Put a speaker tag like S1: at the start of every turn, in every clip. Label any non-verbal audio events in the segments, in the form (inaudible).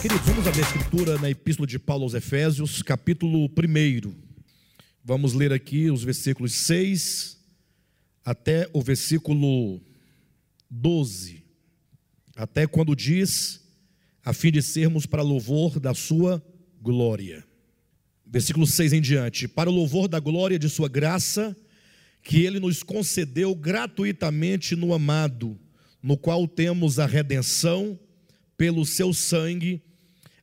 S1: Queridos, vamos abrir a escritura na Epístola de Paulo aos Efésios, capítulo 1. Vamos ler aqui os versículos 6 até o versículo 12. Até quando diz, a fim de sermos para louvor da sua glória. Versículo 6 em diante: Para o louvor da glória de sua graça, que ele nos concedeu gratuitamente no amado, no qual temos a redenção pelo seu sangue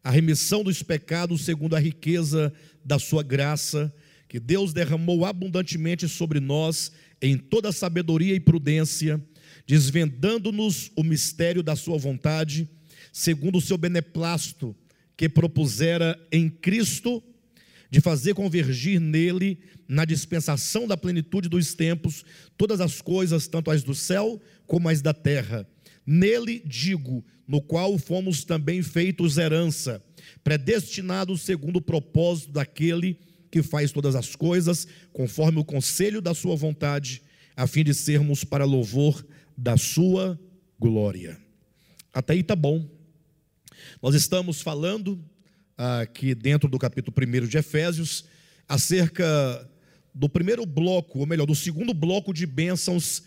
S1: a remissão dos pecados segundo a riqueza da sua graça, que Deus derramou abundantemente sobre nós em toda sabedoria e prudência, desvendando-nos o mistério da sua vontade, segundo o seu beneplácito, que propusera em Cristo, de fazer convergir nele, na dispensação da plenitude dos tempos, todas as coisas, tanto as do céu como as da terra. Nele digo, no qual fomos também feitos herança, predestinados segundo o propósito daquele que faz todas as coisas, conforme o conselho da sua vontade, a fim de sermos para louvor da sua glória. Até aí está bom. Nós estamos falando aqui dentro do capítulo 1 de Efésios acerca do primeiro bloco, ou melhor, do segundo bloco de bênçãos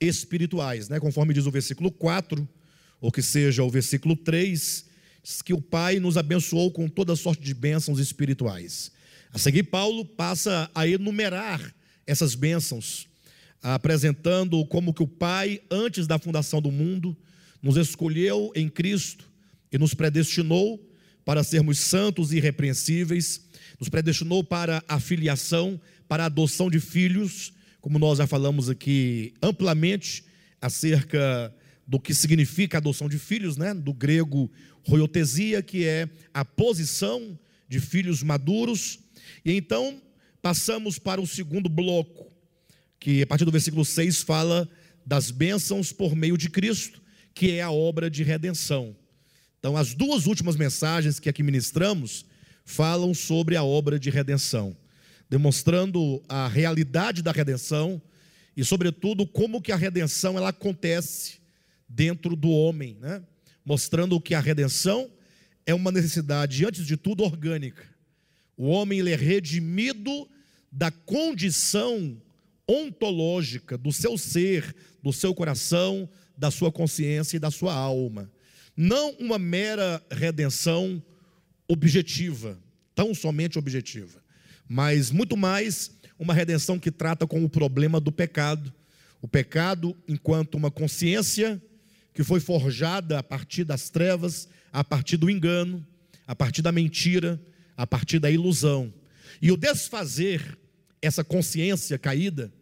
S1: espirituais, né? conforme diz o versículo 4 ou que seja o versículo 3, diz que o Pai nos abençoou com toda sorte de bênçãos espirituais. A seguir, Paulo passa a enumerar essas bênçãos, apresentando como que o Pai, antes da fundação do mundo, nos escolheu em Cristo e nos predestinou para sermos santos e irrepreensíveis, nos predestinou para a filiação, para a adoção de filhos, como nós já falamos aqui amplamente acerca do que significa a adoção de filhos, né? do grego roiotesia, que é a posição de filhos maduros. E então passamos para o segundo bloco, que a partir do versículo 6 fala das bênçãos por meio de Cristo, que é a obra de redenção. Então, as duas últimas mensagens que aqui ministramos falam sobre a obra de redenção, demonstrando a realidade da redenção e, sobretudo, como que a redenção ela acontece dentro do homem, né? mostrando que a redenção é uma necessidade, antes de tudo, orgânica. O homem ele é redimido da condição ontológica do seu ser, do seu coração, da sua consciência e da sua alma. Não uma mera redenção objetiva, tão somente objetiva, mas muito mais uma redenção que trata com o problema do pecado. O pecado enquanto uma consciência que foi forjada a partir das trevas, a partir do engano, a partir da mentira, a partir da ilusão. E o desfazer essa consciência caída,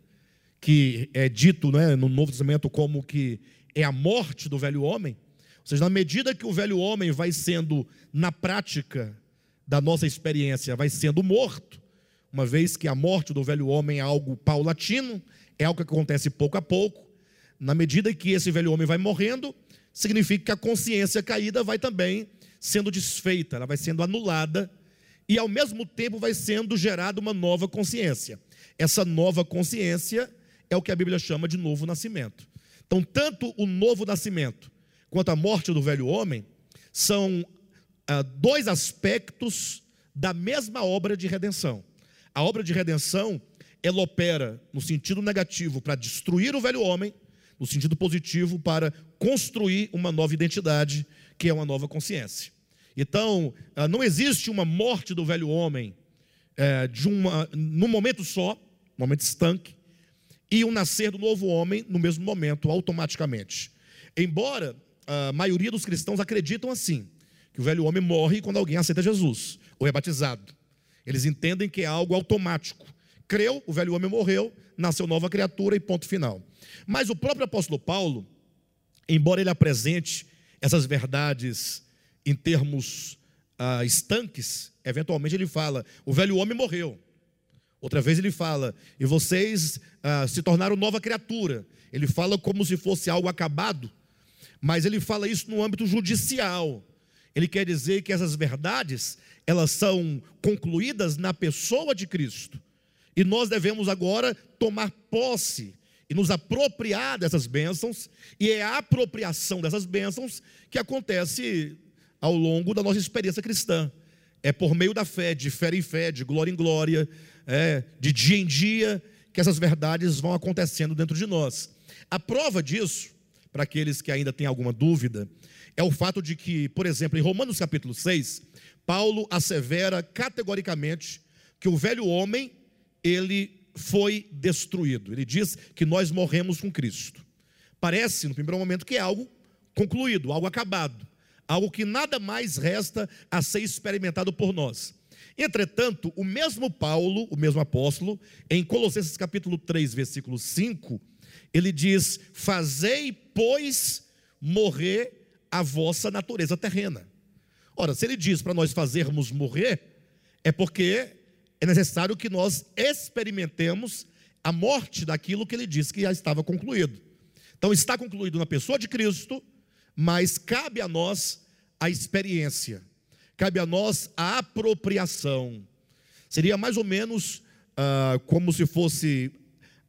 S1: que é dito né, no Novo Testamento como que é a morte do velho homem, seja, na medida que o velho homem vai sendo, na prática da nossa experiência, vai sendo morto, uma vez que a morte do velho homem é algo paulatino, é algo que acontece pouco a pouco, na medida que esse velho homem vai morrendo, significa que a consciência caída vai também sendo desfeita, ela vai sendo anulada e ao mesmo tempo vai sendo gerada uma nova consciência. Essa nova consciência é o que a Bíblia chama de novo nascimento. Então, tanto o novo nascimento quanto a morte do velho homem são ah, dois aspectos da mesma obra de redenção. A obra de redenção ela opera no sentido negativo para destruir o velho homem no sentido positivo, para construir uma nova identidade, que é uma nova consciência. Então, ah, não existe uma morte do velho homem é, de uma, num momento só, momento estanque, e um nascer do novo homem no mesmo momento, automaticamente. Embora a maioria dos cristãos acreditam assim, que o velho homem morre quando alguém aceita Jesus ou é batizado. Eles entendem que é algo automático. Creu, o velho homem morreu, nasceu nova criatura e ponto final. Mas o próprio apóstolo Paulo, embora ele apresente essas verdades em termos ah, estanques, eventualmente ele fala: o velho homem morreu. Outra vez ele fala, e vocês ah, se tornaram nova criatura. Ele fala como se fosse algo acabado, mas ele fala isso no âmbito judicial. Ele quer dizer que essas verdades, elas são concluídas na pessoa de Cristo. E nós devemos agora tomar posse e nos apropriar dessas bênçãos, e é a apropriação dessas bênçãos que acontece ao longo da nossa experiência cristã. É por meio da fé, de fé em fé, de glória em glória, é, de dia em dia, que essas verdades vão acontecendo dentro de nós. A prova disso, para aqueles que ainda têm alguma dúvida, é o fato de que, por exemplo, em Romanos capítulo 6, Paulo assevera categoricamente que o velho homem, ele foi destruído. Ele diz que nós morremos com Cristo. Parece, no primeiro momento, que é algo concluído, algo acabado, algo que nada mais resta a ser experimentado por nós. Entretanto, o mesmo Paulo, o mesmo apóstolo, em Colossenses capítulo 3, versículo 5, ele diz: Fazei, pois, morrer a vossa natureza terrena. Ora, se ele diz para nós fazermos morrer, é porque é necessário que nós experimentemos a morte daquilo que ele disse que já estava concluído. Então, está concluído na pessoa de Cristo, mas cabe a nós a experiência, cabe a nós a apropriação. Seria mais ou menos ah, como se fosse,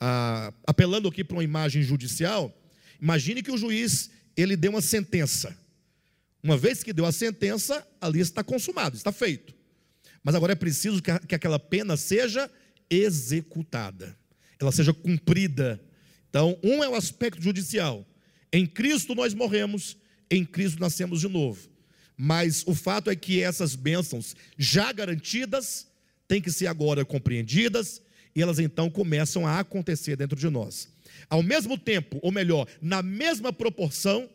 S1: ah, apelando aqui para uma imagem judicial, imagine que o juiz ele deu uma sentença. Uma vez que deu a sentença, ali está consumado, está feito. Mas agora é preciso que, que aquela pena seja executada, ela seja cumprida. Então, um é o aspecto judicial. Em Cristo nós morremos, em Cristo nascemos de novo. Mas o fato é que essas bênçãos já garantidas têm que ser agora compreendidas e elas então começam a acontecer dentro de nós. Ao mesmo tempo, ou melhor, na mesma proporção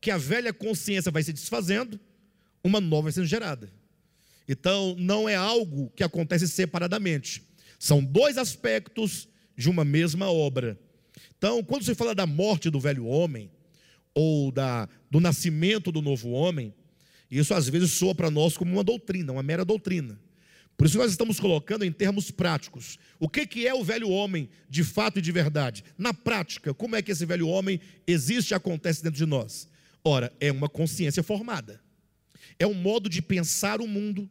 S1: que a velha consciência vai se desfazendo, uma nova vai sendo gerada. Então, não é algo que acontece separadamente. São dois aspectos de uma mesma obra. Então, quando se fala da morte do velho homem, ou da, do nascimento do novo homem, isso às vezes soa para nós como uma doutrina, uma mera doutrina. Por isso nós estamos colocando em termos práticos. O que, que é o velho homem de fato e de verdade? Na prática, como é que esse velho homem existe e acontece dentro de nós? Ora, é uma consciência formada. É um modo de pensar o mundo,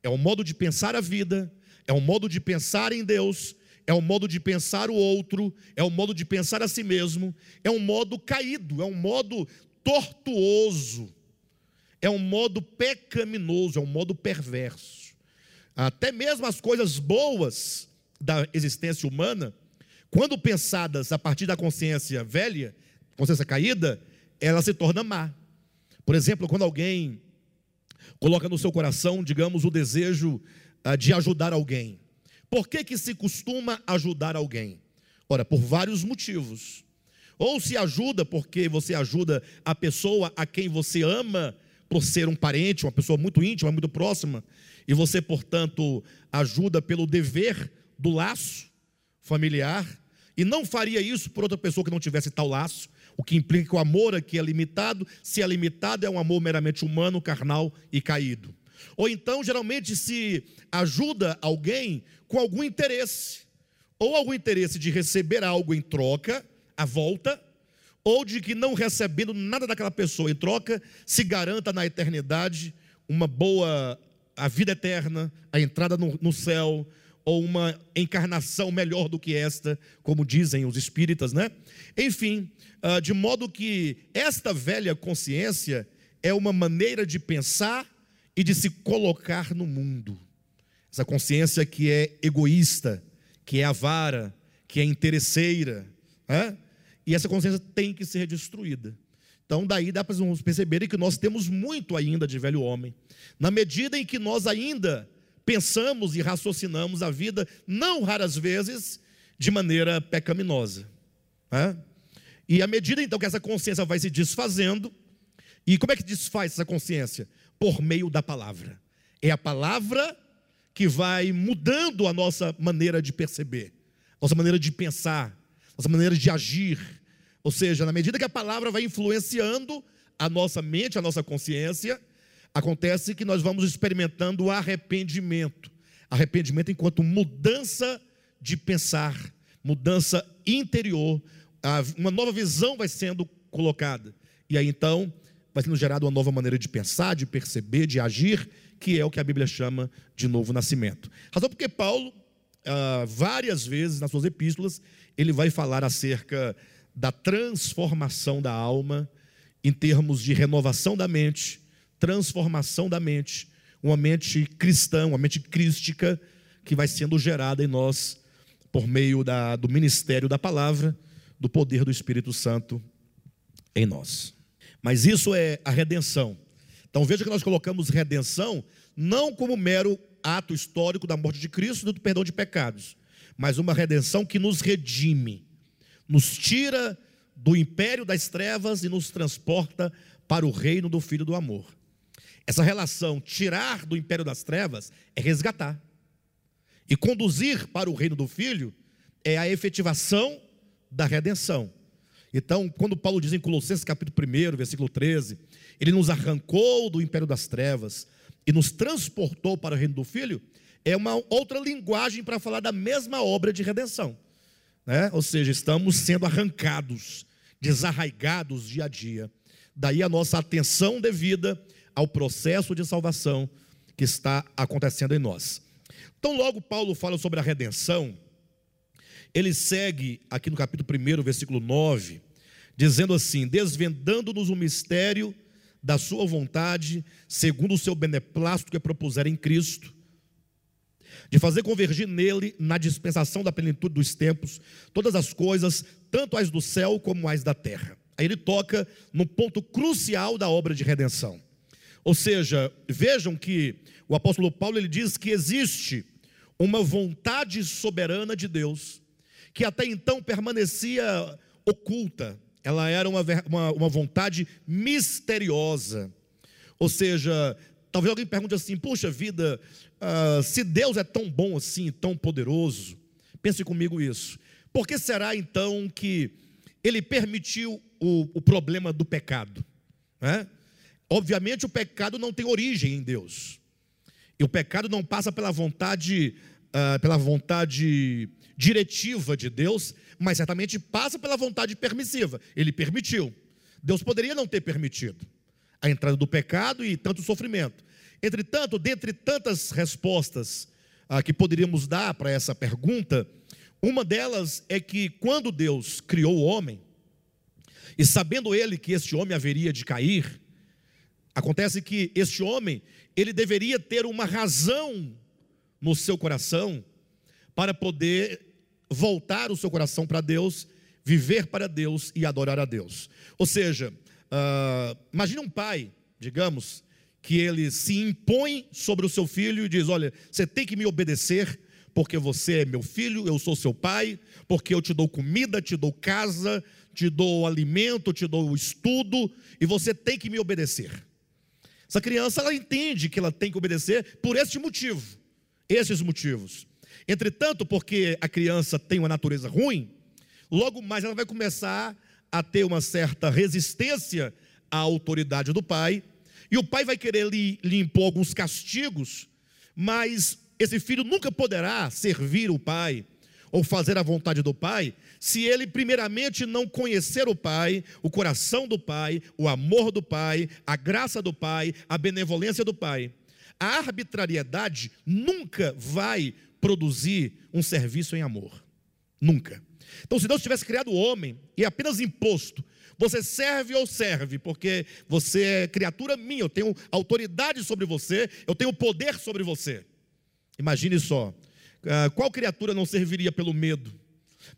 S1: é um modo de pensar a vida, é um modo de pensar em Deus, é um modo de pensar o outro, é um modo de pensar a si mesmo, é um modo caído, é um modo tortuoso, é um modo pecaminoso, é um modo perverso. Até mesmo as coisas boas da existência humana, quando pensadas a partir da consciência velha, consciência caída, ela se torna má. Por exemplo, quando alguém coloca no seu coração, digamos, o desejo uh, de ajudar alguém. Por que, que se costuma ajudar alguém? Ora, por vários motivos. Ou se ajuda porque você ajuda a pessoa a quem você ama, por ser um parente, uma pessoa muito íntima, muito próxima, e você, portanto, ajuda pelo dever do laço familiar, e não faria isso por outra pessoa que não tivesse tal laço, o que implica que o amor aqui é limitado, se é limitado, é um amor meramente humano, carnal e caído. Ou então, geralmente, se ajuda alguém com algum interesse, ou algum interesse de receber algo em troca, a volta, ou de que não recebendo nada daquela pessoa em troca, se garanta na eternidade uma boa, a vida eterna, a entrada no, no céu, ou uma encarnação melhor do que esta, como dizem os espíritas, né? Enfim, ah, de modo que esta velha consciência é uma maneira de pensar e de se colocar no mundo. Essa consciência que é egoísta, que é avara, que é interesseira, né? e essa consciência tem que ser destruída. Então, daí dá para perceber que nós temos muito ainda de velho homem, na medida em que nós ainda pensamos e raciocinamos a vida, não raras vezes, de maneira pecaminosa. Né? E à medida então que essa consciência vai se desfazendo, e como é que desfaz essa consciência? Por meio da palavra. É a palavra que vai mudando a nossa maneira de perceber, nossa maneira de pensar, nossa maneira de agir. Ou seja, na medida que a palavra vai influenciando a nossa mente, a nossa consciência, Acontece que nós vamos experimentando o arrependimento. Arrependimento enquanto mudança de pensar, mudança interior, uma nova visão vai sendo colocada. E aí então vai sendo gerada uma nova maneira de pensar, de perceber, de agir, que é o que a Bíblia chama de novo nascimento. Razão porque Paulo, ah, várias vezes nas suas epístolas, ele vai falar acerca da transformação da alma em termos de renovação da mente, transformação da mente, uma mente cristã, uma mente crística que vai sendo gerada em nós por meio da, do ministério da palavra, do poder do Espírito Santo em nós. Mas isso é a redenção. Então veja que nós colocamos redenção não como mero ato histórico da morte de Cristo e do perdão de pecados, mas uma redenção que nos redime, nos tira do império das trevas e nos transporta para o reino do Filho do amor. Essa relação, tirar do império das trevas, é resgatar. E conduzir para o reino do Filho é a efetivação da redenção. Então, quando Paulo diz em Colossenses capítulo 1, versículo 13, ele nos arrancou do império das trevas e nos transportou para o reino do Filho, é uma outra linguagem para falar da mesma obra de redenção. Né? Ou seja, estamos sendo arrancados, desarraigados dia a dia. Daí a nossa atenção devida ao processo de salvação que está acontecendo em nós. Então, logo Paulo fala sobre a redenção, ele segue aqui no capítulo 1, versículo 9, dizendo assim: desvendando-nos o mistério da sua vontade, segundo o seu beneplácito que propuseram em Cristo, de fazer convergir nele, na dispensação da plenitude dos tempos, todas as coisas, tanto as do céu como as da terra. Aí ele toca no ponto crucial da obra de redenção. Ou seja, vejam que o apóstolo Paulo ele diz que existe uma vontade soberana de Deus, que até então permanecia oculta, ela era uma, uma, uma vontade misteriosa. Ou seja, talvez alguém pergunte assim: puxa vida, uh, se Deus é tão bom assim, tão poderoso, pense comigo isso. Por que será então que ele permitiu o, o problema do pecado? Né? Obviamente, o pecado não tem origem em Deus. E o pecado não passa pela vontade, uh, pela vontade diretiva de Deus, mas certamente passa pela vontade permissiva. Ele permitiu. Deus poderia não ter permitido a entrada do pecado e tanto sofrimento. Entretanto, dentre tantas respostas uh, que poderíamos dar para essa pergunta, uma delas é que quando Deus criou o homem, e sabendo ele que este homem haveria de cair, acontece que este homem, ele deveria ter uma razão no seu coração para poder voltar o seu coração para Deus, viver para Deus e adorar a Deus. Ou seja, uh, imagine um pai, digamos, que ele se impõe sobre o seu filho e diz: Olha, você tem que me obedecer, porque você é meu filho, eu sou seu pai, porque eu te dou comida, te dou casa, te dou alimento, te dou estudo, e você tem que me obedecer. Essa criança, ela entende que ela tem que obedecer por este motivo, esses motivos. Entretanto, porque a criança tem uma natureza ruim, logo mais ela vai começar a ter uma certa resistência à autoridade do pai, e o pai vai querer lhe, lhe impor alguns castigos, mas esse filho nunca poderá servir o pai ou fazer a vontade do pai, se ele primeiramente não conhecer o pai, o coração do pai, o amor do pai, a graça do pai, a benevolência do pai. A arbitrariedade nunca vai produzir um serviço em amor. Nunca. Então, se Deus tivesse criado o homem e apenas imposto, você serve ou serve, porque você é criatura minha, eu tenho autoridade sobre você, eu tenho poder sobre você. Imagine só, ah, qual criatura não serviria pelo medo?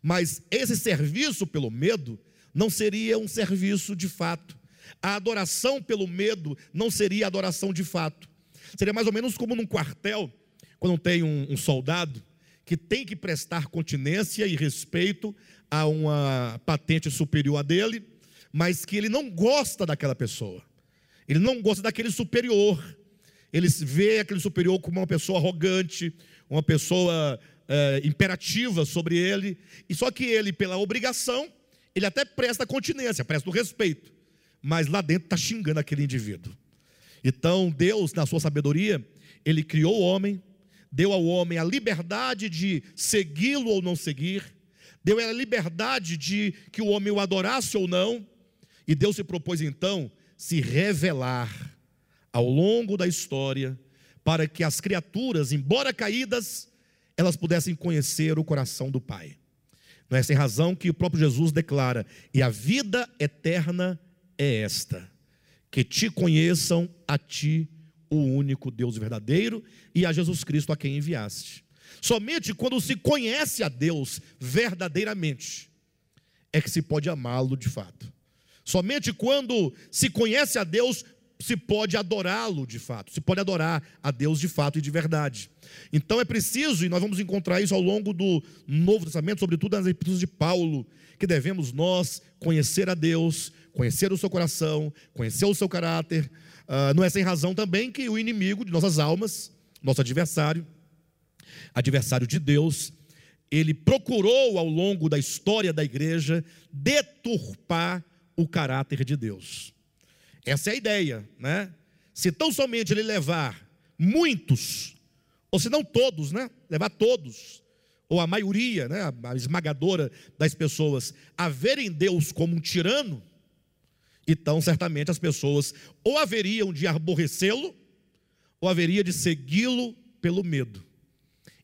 S1: Mas esse serviço pelo medo não seria um serviço de fato. A adoração pelo medo não seria adoração de fato. Seria mais ou menos como num quartel quando tem um, um soldado que tem que prestar continência e respeito a uma patente superior a dele, mas que ele não gosta daquela pessoa, ele não gosta daquele superior, ele vê aquele superior como uma pessoa arrogante, uma pessoa é, imperativa sobre ele, e só que ele, pela obrigação, ele até presta continência, presta o respeito, mas lá dentro está xingando aquele indivíduo. Então, Deus, na sua sabedoria, ele criou o homem, deu ao homem a liberdade de segui-lo ou não seguir, deu a liberdade de que o homem o adorasse ou não, e Deus se propôs então se revelar ao longo da história, para que as criaturas, embora caídas, elas pudessem conhecer o coração do Pai. Não é sem razão que o próprio Jesus declara: E a vida eterna é esta, que te conheçam a ti, o único Deus verdadeiro, e a Jesus Cristo a quem enviaste. Somente quando se conhece a Deus verdadeiramente é que se pode amá-lo de fato. Somente quando se conhece a Deus se pode adorá-lo de fato, se pode adorar a Deus de fato e de verdade. Então é preciso, e nós vamos encontrar isso ao longo do Novo Testamento, sobretudo nas epístolas de Paulo, que devemos nós conhecer a Deus, conhecer o seu coração, conhecer o seu caráter. Uh, não é sem razão também que o inimigo de nossas almas, nosso adversário, adversário de Deus, ele procurou ao longo da história da igreja deturpar o caráter de Deus. Essa é a ideia, né? Se tão somente ele levar muitos, ou se não todos, né? Levar todos, ou a maioria, né? A esmagadora das pessoas, a verem Deus como um tirano, então certamente as pessoas ou haveriam de aborrecê-lo, ou haveria de segui-lo pelo medo.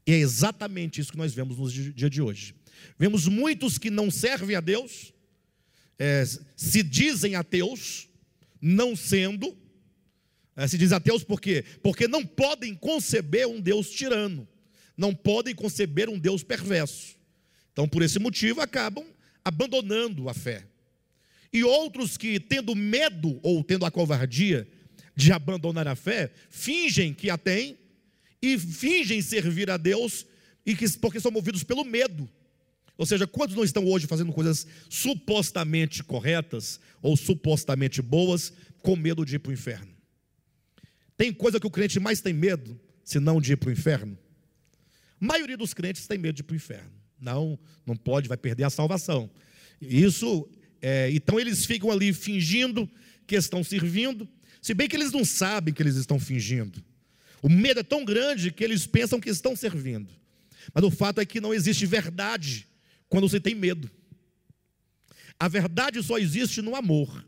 S1: E é exatamente isso que nós vemos no dia de hoje. Vemos muitos que não servem a Deus, é, se dizem ateus, não sendo, é, se diz ateus por quê? Porque não podem conceber um Deus tirano, não podem conceber um Deus perverso. Então, por esse motivo, acabam abandonando a fé. E outros que, tendo medo ou tendo a covardia de abandonar a fé, fingem que a têm e fingem servir a Deus e que, porque são movidos pelo medo. Ou seja, quantos não estão hoje fazendo coisas supostamente corretas ou supostamente boas com medo de ir para o inferno? Tem coisa que o crente mais tem medo, se não de ir para o inferno? A maioria dos crentes tem medo de ir para o inferno. Não, não pode, vai perder a salvação. Isso, é, então eles ficam ali fingindo que estão servindo, se bem que eles não sabem que eles estão fingindo. O medo é tão grande que eles pensam que estão servindo. Mas o fato é que não existe verdade quando você tem medo. A verdade só existe no amor.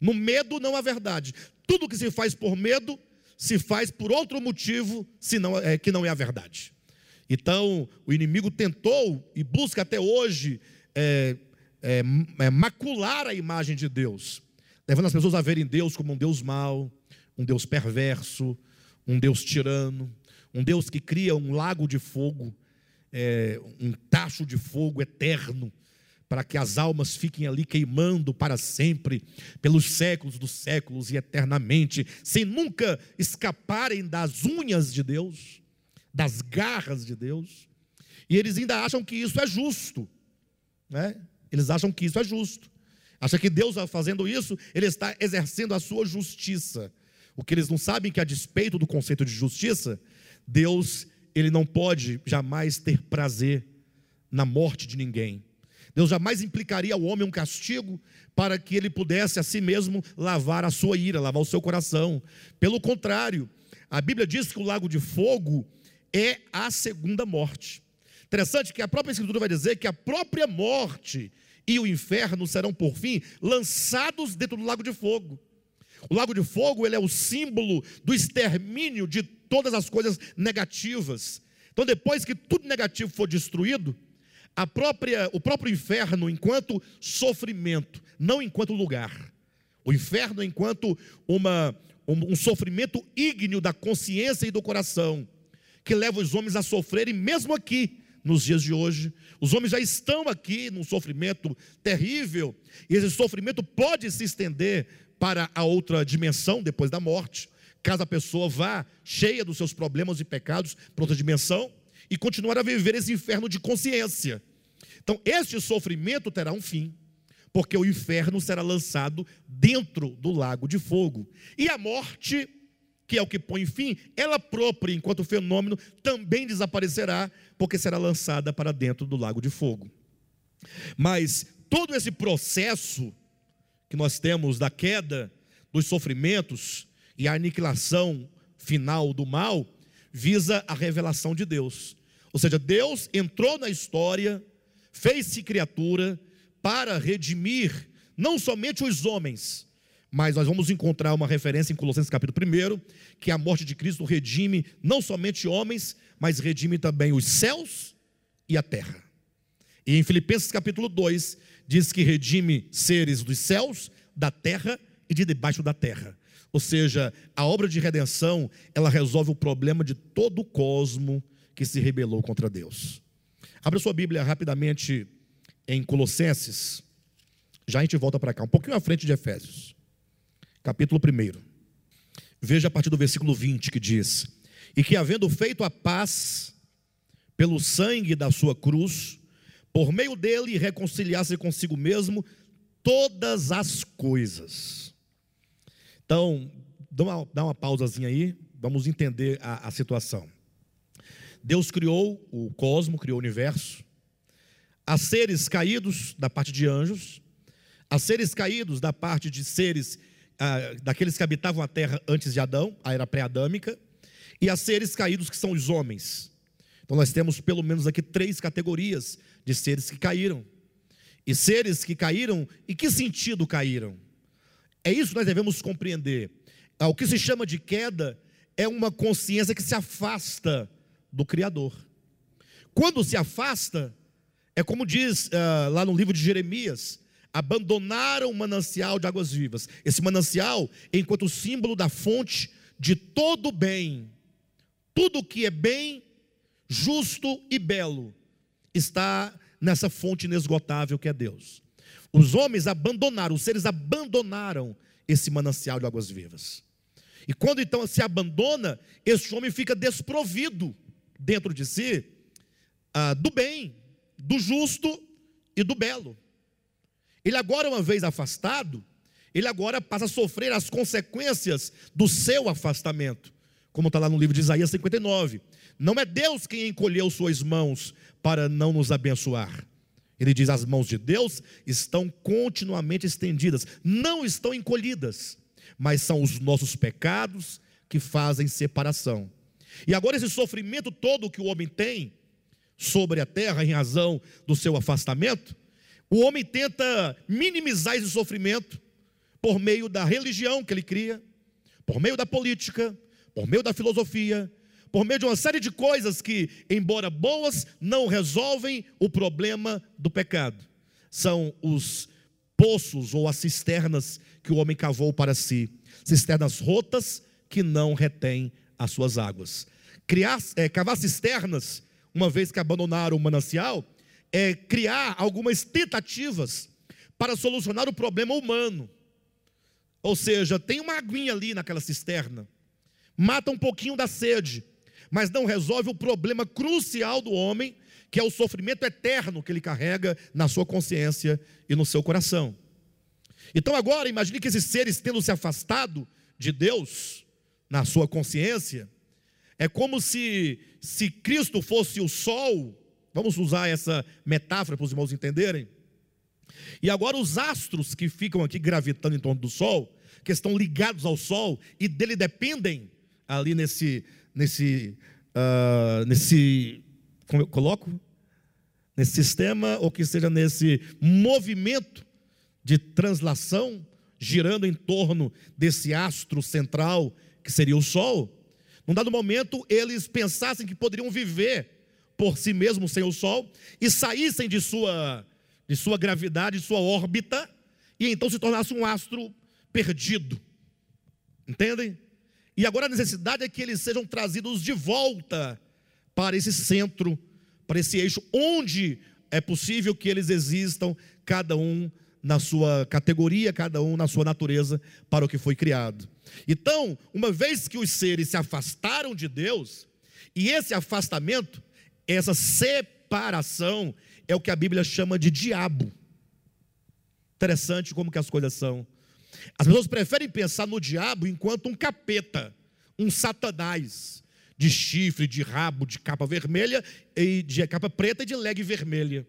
S1: No medo não há verdade. Tudo que se faz por medo se faz por outro motivo, senão, é, que não é a verdade. Então, o inimigo tentou e busca até hoje é, é, é, macular a imagem de Deus, levando as pessoas a verem Deus como um Deus mau, um Deus perverso, um Deus tirano, um Deus que cria um lago de fogo é, um tacho de fogo eterno, para que as almas fiquem ali queimando para sempre, pelos séculos dos séculos e eternamente, sem nunca escaparem das unhas de Deus, das garras de Deus. E eles ainda acham que isso é justo, né? Eles acham que isso é justo. Acha que Deus, fazendo isso, ele está exercendo a sua justiça. O que eles não sabem é que a despeito do conceito de justiça, Deus ele não pode jamais ter prazer na morte de ninguém. Deus jamais implicaria ao homem um castigo para que ele pudesse a si mesmo lavar a sua ira, lavar o seu coração. Pelo contrário, a Bíblia diz que o lago de fogo é a segunda morte. Interessante que a própria Escritura vai dizer que a própria morte e o inferno serão, por fim, lançados dentro do lago de fogo. O lago de fogo ele é o símbolo do extermínio de todas as coisas negativas. Então, depois que tudo negativo for destruído, a própria, o próprio inferno, enquanto sofrimento, não enquanto lugar, o inferno enquanto uma, um, um sofrimento ígneo da consciência e do coração, que leva os homens a sofrerem, mesmo aqui, nos dias de hoje. Os homens já estão aqui num sofrimento terrível, e esse sofrimento pode se estender para a outra dimensão depois da morte caso a pessoa vá cheia dos seus problemas e pecados para outra dimensão e continuar a viver esse inferno de consciência. Então, este sofrimento terá um fim, porque o inferno será lançado dentro do lago de fogo. E a morte, que é o que põe fim, ela própria, enquanto fenômeno, também desaparecerá, porque será lançada para dentro do lago de fogo. Mas todo esse processo que nós temos da queda, dos sofrimentos, e a aniquilação final do mal visa a revelação de Deus. Ou seja, Deus entrou na história, fez-se criatura para redimir não somente os homens, mas nós vamos encontrar uma referência em Colossenses capítulo 1, que a morte de Cristo redime não somente homens, mas redime também os céus e a terra. E em Filipenses capítulo 2, diz que redime seres dos céus, da terra e de debaixo da terra. Ou seja, a obra de redenção, ela resolve o problema de todo o cosmo que se rebelou contra Deus. Abra sua Bíblia rapidamente em Colossenses. Já a gente volta para cá, um pouquinho à frente de Efésios. Capítulo 1. Veja a partir do versículo 20 que diz: E que havendo feito a paz pelo sangue da sua cruz, por meio dele reconciliasse consigo mesmo todas as coisas. Então, dá uma, dá uma pausazinha aí, vamos entender a, a situação. Deus criou o cosmo, criou o universo, há seres caídos da parte de anjos, há seres caídos da parte de seres, daqueles que habitavam a terra antes de Adão, a era pré-adâmica, e há seres caídos que são os homens. Então nós temos pelo menos aqui três categorias de seres que caíram. E seres que caíram, em que sentido caíram? É isso que nós devemos compreender. Ah, o que se chama de queda é uma consciência que se afasta do Criador. Quando se afasta, é como diz uh, lá no livro de Jeremias: abandonaram o manancial de águas vivas. Esse manancial, enquanto símbolo da fonte de todo bem, tudo que é bem, justo e belo, está nessa fonte inesgotável que é Deus. Os homens abandonaram, os seres abandonaram esse manancial de águas vivas. E quando então se abandona, esse homem fica desprovido dentro de si ah, do bem, do justo e do belo. Ele agora, uma vez afastado, ele agora passa a sofrer as consequências do seu afastamento, como está lá no livro de Isaías 59. Não é Deus quem encolheu suas mãos para não nos abençoar. Ele diz: as mãos de Deus estão continuamente estendidas, não estão encolhidas, mas são os nossos pecados que fazem separação. E agora, esse sofrimento todo que o homem tem sobre a terra, em razão do seu afastamento, o homem tenta minimizar esse sofrimento por meio da religião que ele cria, por meio da política, por meio da filosofia, por meio de uma série de coisas que, embora boas, não resolvem o problema do pecado. São os poços ou as cisternas que o homem cavou para si, cisternas rotas que não retêm as suas águas. Criar, é, cavar cisternas, uma vez que abandonaram o manancial, é criar algumas tentativas para solucionar o problema humano. Ou seja, tem uma aguinha ali naquela cisterna, mata um pouquinho da sede, mas não resolve o problema crucial do homem, que é o sofrimento eterno que ele carrega na sua consciência e no seu coração. Então agora, imagine que esses seres tendo se afastado de Deus na sua consciência, é como se se Cristo fosse o sol, vamos usar essa metáfora para os irmãos entenderem. E agora os astros que ficam aqui gravitando em torno do sol, que estão ligados ao sol e dele dependem ali nesse nesse, uh, nesse como eu coloco? Nesse sistema, ou que seja nesse movimento de translação, girando em torno desse astro central, que seria o Sol. Num dado momento, eles pensassem que poderiam viver por si mesmos sem o Sol e saíssem de sua, de sua gravidade, de sua órbita, e então se tornasse um astro perdido. Entendem? E agora a necessidade é que eles sejam trazidos de volta para esse centro, para esse eixo, onde é possível que eles existam, cada um na sua categoria, cada um na sua natureza, para o que foi criado. Então, uma vez que os seres se afastaram de Deus, e esse afastamento, essa separação, é o que a Bíblia chama de diabo. Interessante como que as coisas são. As pessoas preferem pensar no diabo enquanto um capeta, um satanás, de chifre, de rabo, de capa vermelha e de capa preta e de leg vermelha.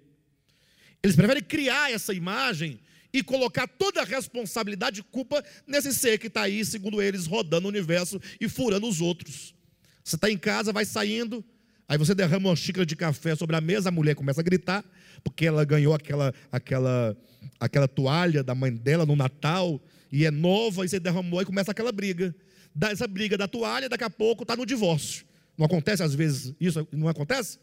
S1: Eles preferem criar essa imagem e colocar toda a responsabilidade e culpa nesse ser que está aí, segundo eles, rodando o universo e furando os outros. Você está em casa, vai saindo, aí você derrama uma xícara de café sobre a mesa, a mulher começa a gritar, porque ela ganhou aquela, aquela, aquela toalha da mãe dela no Natal, e é nova, e você derramou e começa aquela briga. Essa briga da toalha, daqui a pouco está no divórcio. Não acontece às vezes isso? Não acontece?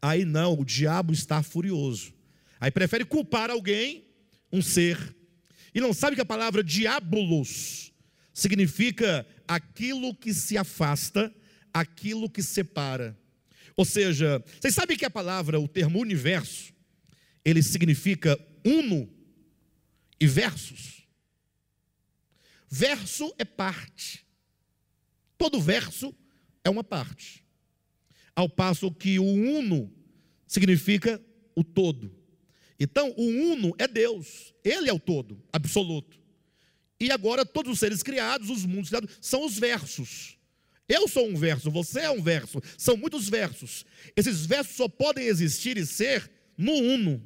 S1: Aí não, o diabo está furioso. Aí prefere culpar alguém, um ser, e não sabe que a palavra diabolos significa aquilo que se afasta, aquilo que separa. Ou seja, vocês sabem que a palavra, o termo universo, ele significa uno e versos. Verso é parte. Todo verso é uma parte. Ao passo que o uno significa o todo. Então, o uno é Deus, ele é o todo, absoluto. E agora, todos os seres criados, os mundos criados, são os versos. Eu sou um verso, você é um verso, são muitos versos. Esses versos só podem existir e ser no uno.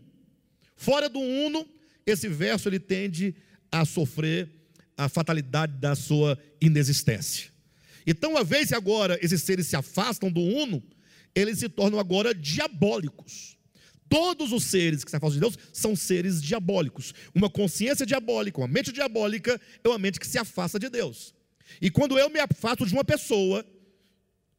S1: Fora do uno, esse verso ele tende a sofrer a fatalidade da sua inexistência. Então, uma vez que agora esses seres se afastam do uno, eles se tornam agora diabólicos. Todos os seres que se afastam de Deus são seres diabólicos. Uma consciência diabólica, uma mente diabólica é uma mente que se afasta de Deus. E quando eu me afasto de uma pessoa,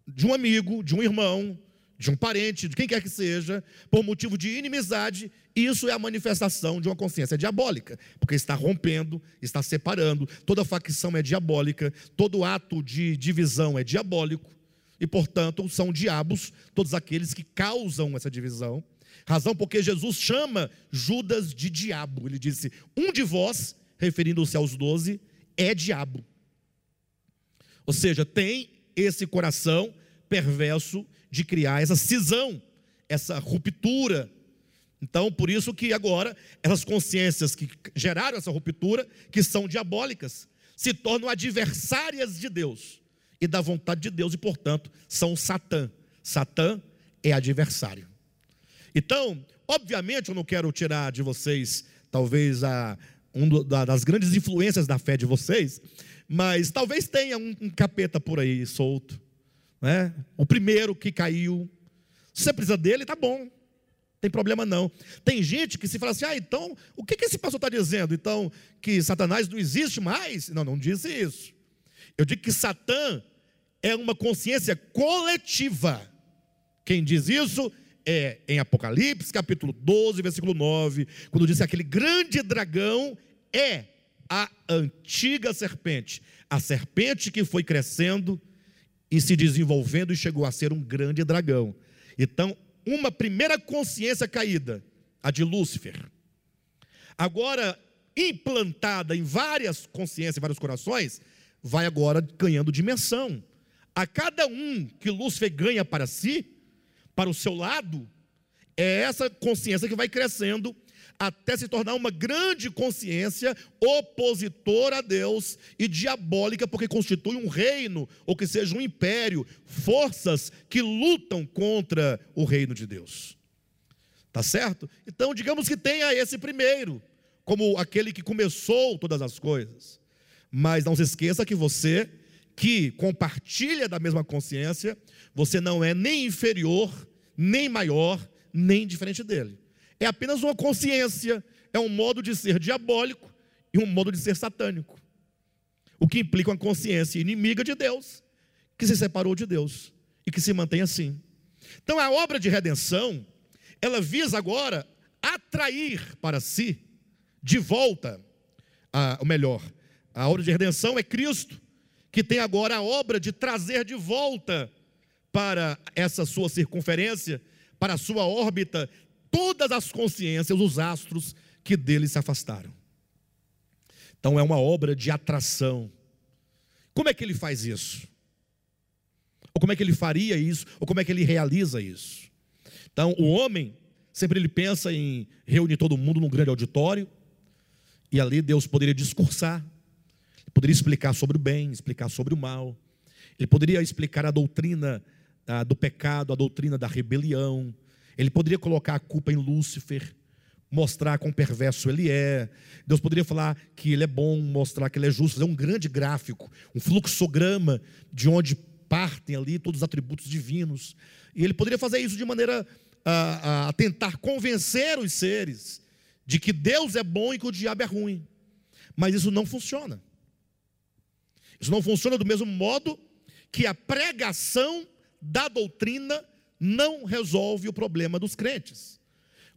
S1: de um amigo, de um irmão, de um parente, de quem quer que seja, por motivo de inimizade, isso é a manifestação de uma consciência diabólica, porque está rompendo, está separando, toda facção é diabólica, todo ato de divisão é diabólico, e portanto são diabos todos aqueles que causam essa divisão. Razão porque Jesus chama Judas de diabo. Ele disse: Um de vós, referindo-se aos doze, é diabo. Ou seja, tem esse coração perverso de criar essa cisão, essa ruptura. Então, por isso que agora essas consciências que geraram essa ruptura, que são diabólicas, se tornam adversárias de Deus e da vontade de Deus e, portanto, são Satã. Satã é adversário. Então, obviamente, eu não quero tirar de vocês, talvez, a, um das grandes influências da fé de vocês, mas talvez tenha um, um capeta por aí solto, né? O primeiro que caiu. Se você precisa dele, tá bom. Tem problema não. Tem gente que se fala assim: ah, então, o que, que esse pastor está dizendo? Então, que Satanás não existe mais? Não, não disse isso. Eu digo que Satã é uma consciência coletiva. Quem diz isso é em Apocalipse, capítulo 12, versículo 9, quando diz que aquele grande dragão é a antiga serpente, a serpente que foi crescendo e se desenvolvendo e chegou a ser um grande dragão. Então, uma primeira consciência caída, a de Lúcifer. Agora, implantada em várias consciências, em vários corações, vai agora ganhando dimensão. A cada um que Lúcifer ganha para si, para o seu lado, é essa consciência que vai crescendo até se tornar uma grande consciência opositora a Deus e diabólica, porque constitui um reino, ou que seja um império, forças que lutam contra o reino de Deus. Tá certo? Então, digamos que tenha esse primeiro, como aquele que começou todas as coisas. Mas não se esqueça que você, que compartilha da mesma consciência, você não é nem inferior, nem maior, nem diferente dele é apenas uma consciência, é um modo de ser diabólico e um modo de ser satânico. O que implica uma consciência inimiga de Deus, que se separou de Deus e que se mantém assim. Então a obra de redenção, ela visa agora atrair para si de volta, a, ou melhor, a obra de redenção é Cristo, que tem agora a obra de trazer de volta para essa sua circunferência, para a sua órbita, todas as consciências, os astros que dele se afastaram. Então é uma obra de atração. Como é que ele faz isso? Ou como é que ele faria isso? Ou como é que ele realiza isso? Então, o homem, sempre ele pensa em reunir todo mundo num grande auditório, e ali Deus poderia discursar, poderia explicar sobre o bem, explicar sobre o mal, ele poderia explicar a doutrina ah, do pecado, a doutrina da rebelião, ele poderia colocar a culpa em Lúcifer, mostrar quão perverso ele é. Deus poderia falar que ele é bom, mostrar que ele é justo, fazer um grande gráfico, um fluxograma de onde partem ali todos os atributos divinos. E ele poderia fazer isso de maneira a, a tentar convencer os seres de que Deus é bom e que o diabo é ruim. Mas isso não funciona. Isso não funciona do mesmo modo que a pregação da doutrina não resolve o problema dos crentes.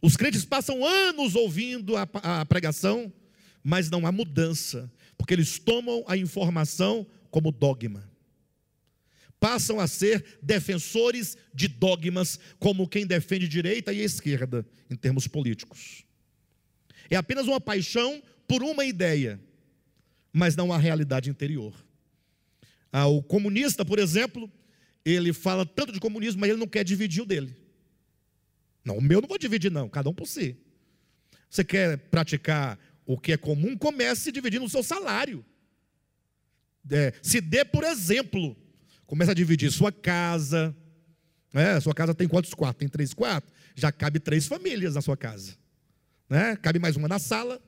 S1: Os crentes passam anos ouvindo a, a pregação, mas não há mudança, porque eles tomam a informação como dogma. Passam a ser defensores de dogmas, como quem defende direita e esquerda, em termos políticos. É apenas uma paixão por uma ideia, mas não há realidade interior. Ah, o comunista, por exemplo, ele fala tanto de comunismo, mas ele não quer dividir o dele. Não, o meu não vou dividir, não, cada um por si. Você quer praticar o que é comum, comece dividindo o seu salário. É, se dê por exemplo. Comece a dividir sua casa. É, sua casa tem quantos quartos? Tem três quartos? Já cabe três famílias na sua casa. Né? Cabe mais uma na sala.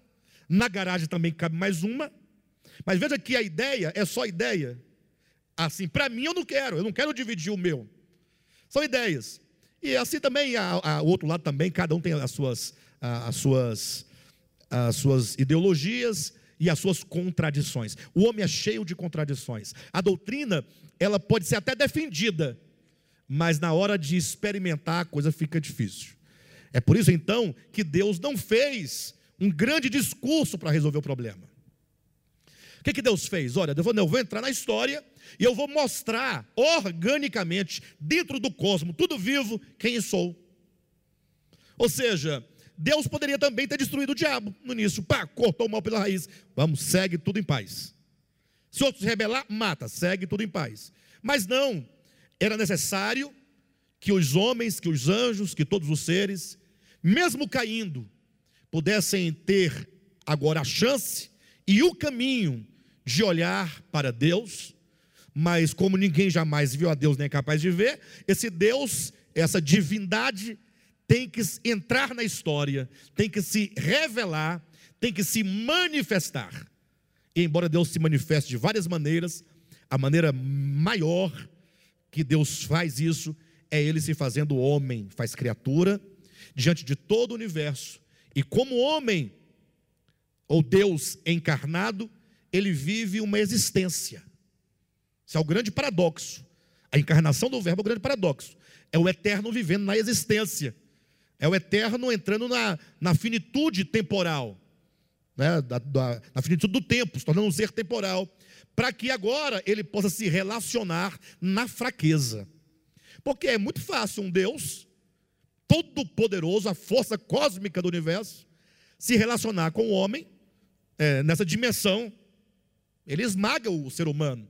S1: Na garagem também cabe mais uma. Mas veja que a ideia é só ideia. Assim, para mim eu não quero, eu não quero dividir o meu. São ideias. E assim também, o outro lado também, cada um tem as suas, as suas, as suas ideologias e as suas contradições. O homem é cheio de contradições. A doutrina, ela pode ser até defendida, mas na hora de experimentar a coisa fica difícil. É por isso então que Deus não fez um grande discurso para resolver o problema. O que, que Deus fez? Olha, eu vou, eu vou entrar na história e eu vou mostrar organicamente, dentro do cosmos, tudo vivo, quem sou. Ou seja, Deus poderia também ter destruído o diabo no início, pá, cortou o mal pela raiz. Vamos, segue tudo em paz. Se outros rebelar, mata, segue tudo em paz. Mas não, era necessário que os homens, que os anjos, que todos os seres, mesmo caindo, pudessem ter agora a chance e o caminho de olhar para Deus, mas como ninguém jamais viu a Deus nem é capaz de ver, esse Deus, essa divindade, tem que entrar na história, tem que se revelar, tem que se manifestar. E embora Deus se manifeste de várias maneiras, a maneira maior que Deus faz isso é ele se fazendo homem, faz criatura diante de todo o universo. E como homem, ou Deus encarnado, ele vive uma existência. Isso é o grande paradoxo. A encarnação do Verbo é o grande paradoxo. É o eterno vivendo na existência. É o eterno entrando na, na finitude temporal, né? da, da, na finitude do tempo, se tornando um ser temporal, para que agora ele possa se relacionar na fraqueza. Porque é muito fácil um Deus todo-poderoso, a força cósmica do universo, se relacionar com o homem é, nessa dimensão. Ele esmaga o ser humano,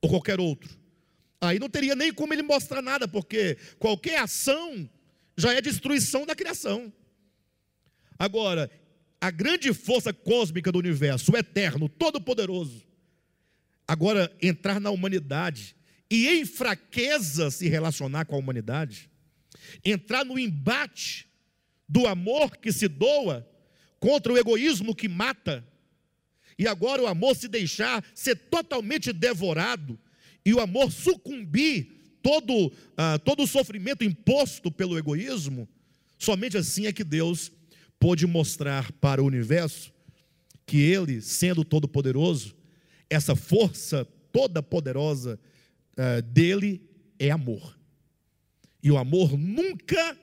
S1: ou qualquer outro. Aí não teria nem como ele mostrar nada, porque qualquer ação já é destruição da criação. Agora, a grande força cósmica do universo, o eterno, todo-poderoso, agora entrar na humanidade e em fraqueza se relacionar com a humanidade, entrar no embate do amor que se doa contra o egoísmo que mata, e agora o amor se deixar ser totalmente devorado, e o amor sucumbir todo, uh, todo o sofrimento imposto pelo egoísmo, somente assim é que Deus pôde mostrar para o universo que Ele, sendo todo-poderoso, essa força toda poderosa uh, dele é amor. E o amor nunca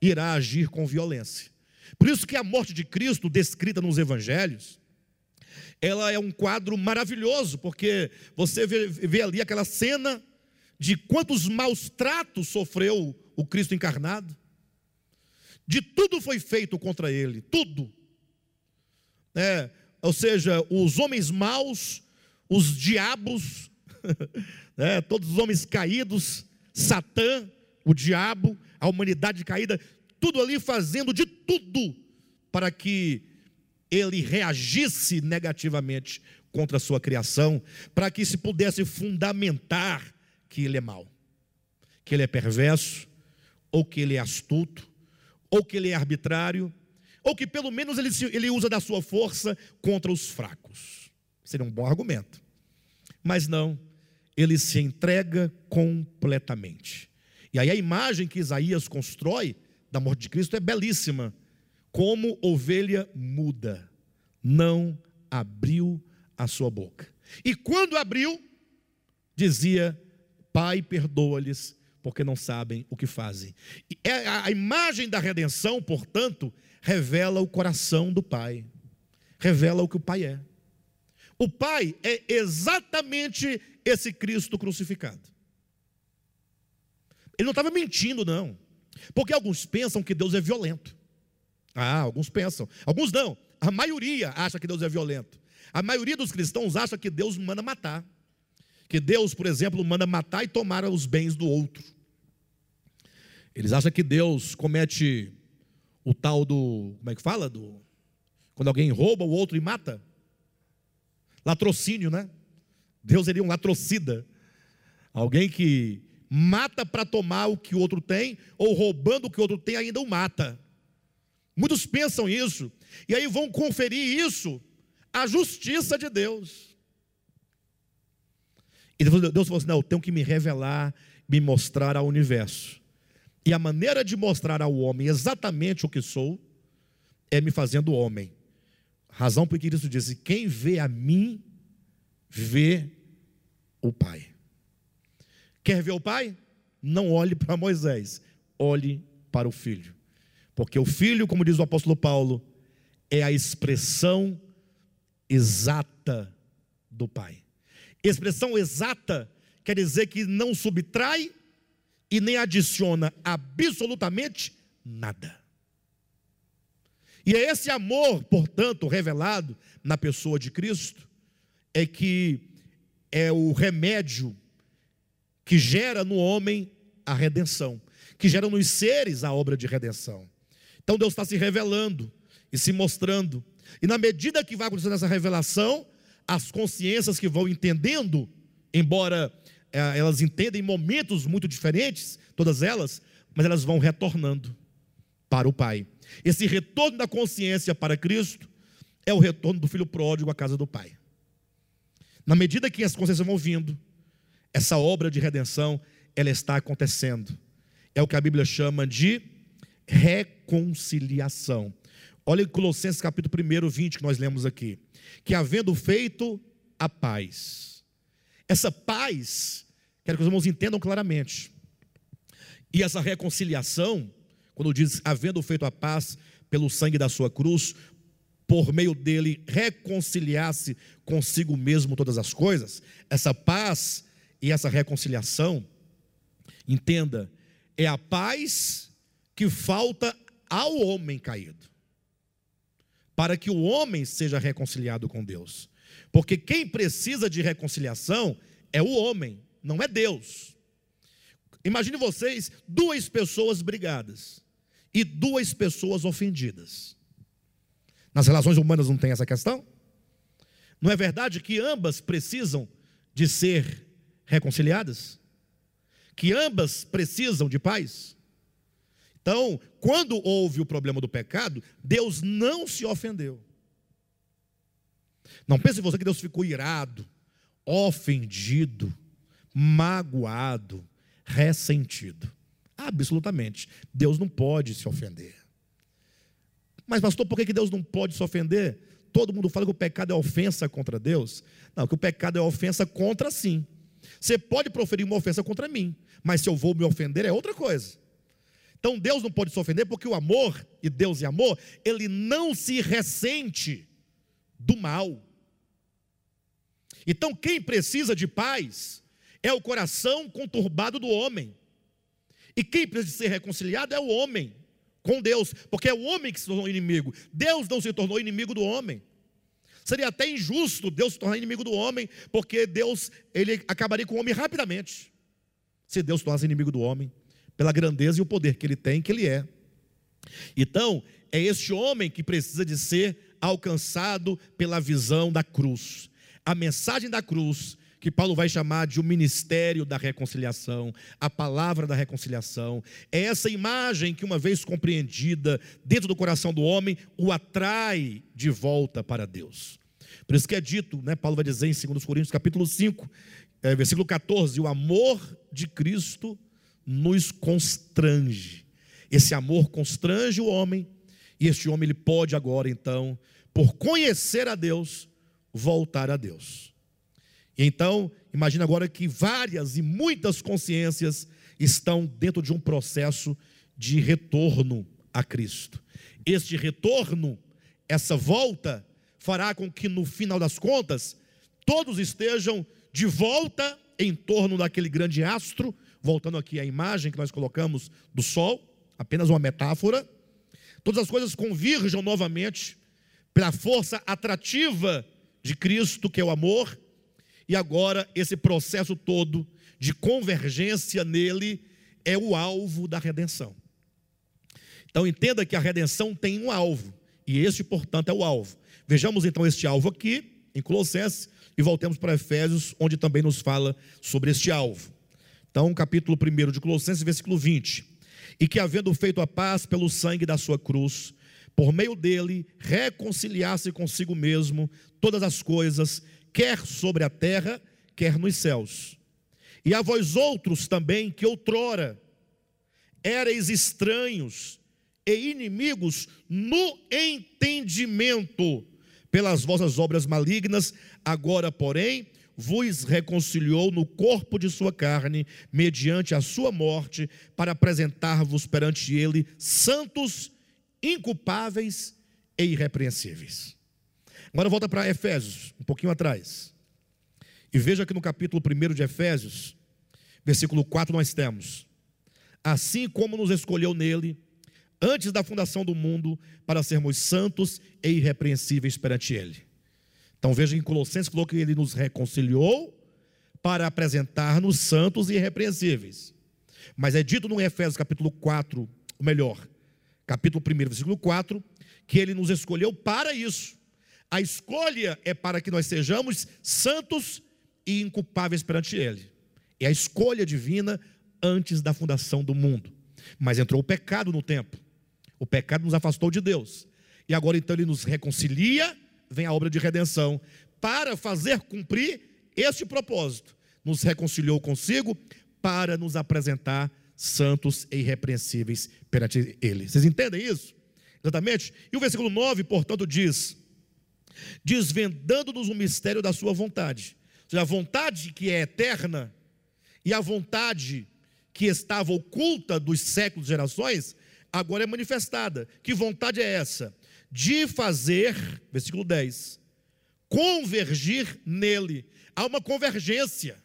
S1: irá agir com violência. Por isso que a morte de Cristo, descrita nos evangelhos, ela é um quadro maravilhoso, porque você vê, vê ali aquela cena de quantos maus tratos sofreu o Cristo encarnado. De tudo foi feito contra ele, tudo. É, ou seja, os homens maus, os diabos, (laughs) né, todos os homens caídos, Satã, o diabo, a humanidade caída, tudo ali fazendo de tudo para que ele reagisse negativamente contra a sua criação, para que se pudesse fundamentar que ele é mau, que ele é perverso, ou que ele é astuto, ou que ele é arbitrário, ou que pelo menos ele, ele usa da sua força contra os fracos. Seria um bom argumento. Mas não, ele se entrega completamente. E aí a imagem que Isaías constrói da morte de Cristo é belíssima. Como ovelha muda, não abriu a sua boca. E quando abriu, dizia: Pai, perdoa-lhes, porque não sabem o que fazem. E é a imagem da redenção, portanto, revela o coração do Pai, revela o que o Pai é. O Pai é exatamente esse Cristo crucificado. Ele não estava mentindo, não. Porque alguns pensam que Deus é violento. Ah, alguns pensam. Alguns não. A maioria acha que Deus é violento. A maioria dos cristãos acha que Deus manda matar. Que Deus, por exemplo, manda matar e tomar os bens do outro. Eles acham que Deus comete o tal do. Como é que fala? Do, quando alguém rouba o outro e mata. Latrocínio, né? Deus seria um latrocida. Alguém que mata para tomar o que o outro tem, ou roubando o que o outro tem, ainda o mata. Muitos pensam isso, e aí vão conferir isso à justiça de Deus. E Deus falou assim: não, eu tenho que me revelar, me mostrar ao universo. E a maneira de mostrar ao homem exatamente o que sou é me fazendo homem. Razão por que Cristo disse: quem vê a mim, vê o Pai. Quer ver o Pai? Não olhe para Moisés, olhe para o Filho. Porque o Filho, como diz o apóstolo Paulo, é a expressão exata do Pai. Expressão exata quer dizer que não subtrai e nem adiciona absolutamente nada. E é esse amor, portanto, revelado na pessoa de Cristo, é que é o remédio que gera no homem a redenção, que gera nos seres a obra de redenção. Então Deus está se revelando e se mostrando, e na medida que vai acontecendo essa revelação, as consciências que vão entendendo, embora é, elas entendem momentos muito diferentes, todas elas, mas elas vão retornando para o Pai. Esse retorno da consciência para Cristo é o retorno do filho pródigo à casa do Pai. Na medida que as consciências vão vindo, essa obra de redenção, ela está acontecendo. É o que a Bíblia chama de reconciliação. Olha em Colossenses capítulo 1, 20, que nós lemos aqui. Que havendo feito a paz. Essa paz, quero que os irmãos entendam claramente. E essa reconciliação, quando diz havendo feito a paz pelo sangue da sua cruz, por meio dele reconciliasse consigo mesmo todas as coisas, essa paz e essa reconciliação, entenda, é a paz que falta ao homem caído, para que o homem seja reconciliado com Deus, porque quem precisa de reconciliação é o homem, não é Deus. Imagine vocês duas pessoas brigadas e duas pessoas ofendidas. Nas relações humanas não tem essa questão? Não é verdade que ambas precisam de ser reconciliadas? Que ambas precisam de paz? Então, quando houve o problema do pecado, Deus não se ofendeu. Não pense você que Deus ficou irado, ofendido, magoado, ressentido. Absolutamente. Deus não pode se ofender. Mas, pastor, por que Deus não pode se ofender? Todo mundo fala que o pecado é ofensa contra Deus. Não, que o pecado é ofensa contra sim. Você pode proferir uma ofensa contra mim, mas se eu vou me ofender é outra coisa. Então Deus não pode se ofender porque o amor, e Deus é amor, ele não se ressente do mal. Então quem precisa de paz é o coração conturbado do homem. E quem precisa ser reconciliado é o homem com Deus, porque é o homem que se tornou inimigo. Deus não se tornou inimigo do homem. Seria até injusto Deus se tornar inimigo do homem, porque Deus ele acabaria com o homem rapidamente. Se Deus se tornasse inimigo do homem, pela grandeza e o poder que ele tem, que ele é. Então, é este homem que precisa de ser alcançado pela visão da cruz. A mensagem da cruz que Paulo vai chamar de o ministério da reconciliação, a palavra da reconciliação. É essa imagem que, uma vez compreendida dentro do coração do homem, o atrai de volta para Deus. Por isso que é dito, né, Paulo vai dizer em 2 Coríntios capítulo 5, é, versículo 14, o amor de Cristo nos constrange. Esse amor constrange o homem, e este homem ele pode agora então, por conhecer a Deus, voltar a Deus. Então, imagina agora que várias e muitas consciências estão dentro de um processo de retorno a Cristo. Este retorno, essa volta, fará com que no final das contas todos estejam de volta em torno daquele grande astro, voltando aqui à imagem que nós colocamos do Sol, apenas uma metáfora. Todas as coisas convirjam novamente pela força atrativa de Cristo, que é o amor, e agora esse processo todo de convergência nele é o alvo da redenção. Então entenda que a redenção tem um alvo, e este, portanto, é o alvo. Vejamos então este alvo aqui, em Colossenses, e voltemos para Efésios, onde também nos fala sobre este alvo. Então, capítulo 1 de Colossenses, versículo 20. E que, havendo feito a paz pelo sangue da sua cruz, por meio dele, reconciliasse consigo mesmo todas as coisas, quer sobre a terra, quer nos céus. E a vós outros também, que outrora erais estranhos e inimigos no entendimento, pelas vossas obras malignas, agora, porém, vos reconciliou no corpo de sua carne, mediante a sua morte, para apresentar-vos perante ele santos, inculpáveis e irrepreensíveis. Agora volta para Efésios, um pouquinho atrás. E veja que no capítulo 1 de Efésios, versículo 4, nós temos: Assim como nos escolheu nele, antes da fundação do mundo, para sermos santos e irrepreensíveis perante Ele. Então veja em Colossenses falou que Ele nos reconciliou para apresentar-nos santos e irrepreensíveis. Mas é dito no Efésios capítulo 4, ou melhor, capítulo 1, versículo 4, que Ele nos escolheu para isso. A escolha é para que nós sejamos santos e inculpáveis perante Ele. É a escolha divina antes da fundação do mundo. Mas entrou o pecado no tempo. O pecado nos afastou de Deus. E agora então ele nos reconcilia, vem a obra de redenção, para fazer cumprir este propósito. Nos reconciliou consigo para nos apresentar santos e irrepreensíveis perante ele. Vocês entendem isso? Exatamente? E o versículo 9, portanto, diz: desvendando-nos o mistério da sua vontade. Ou seja, a vontade que é eterna e a vontade que estava oculta dos séculos e gerações, agora é manifestada. Que vontade é essa? De fazer, versículo 10, convergir nele. Há uma convergência.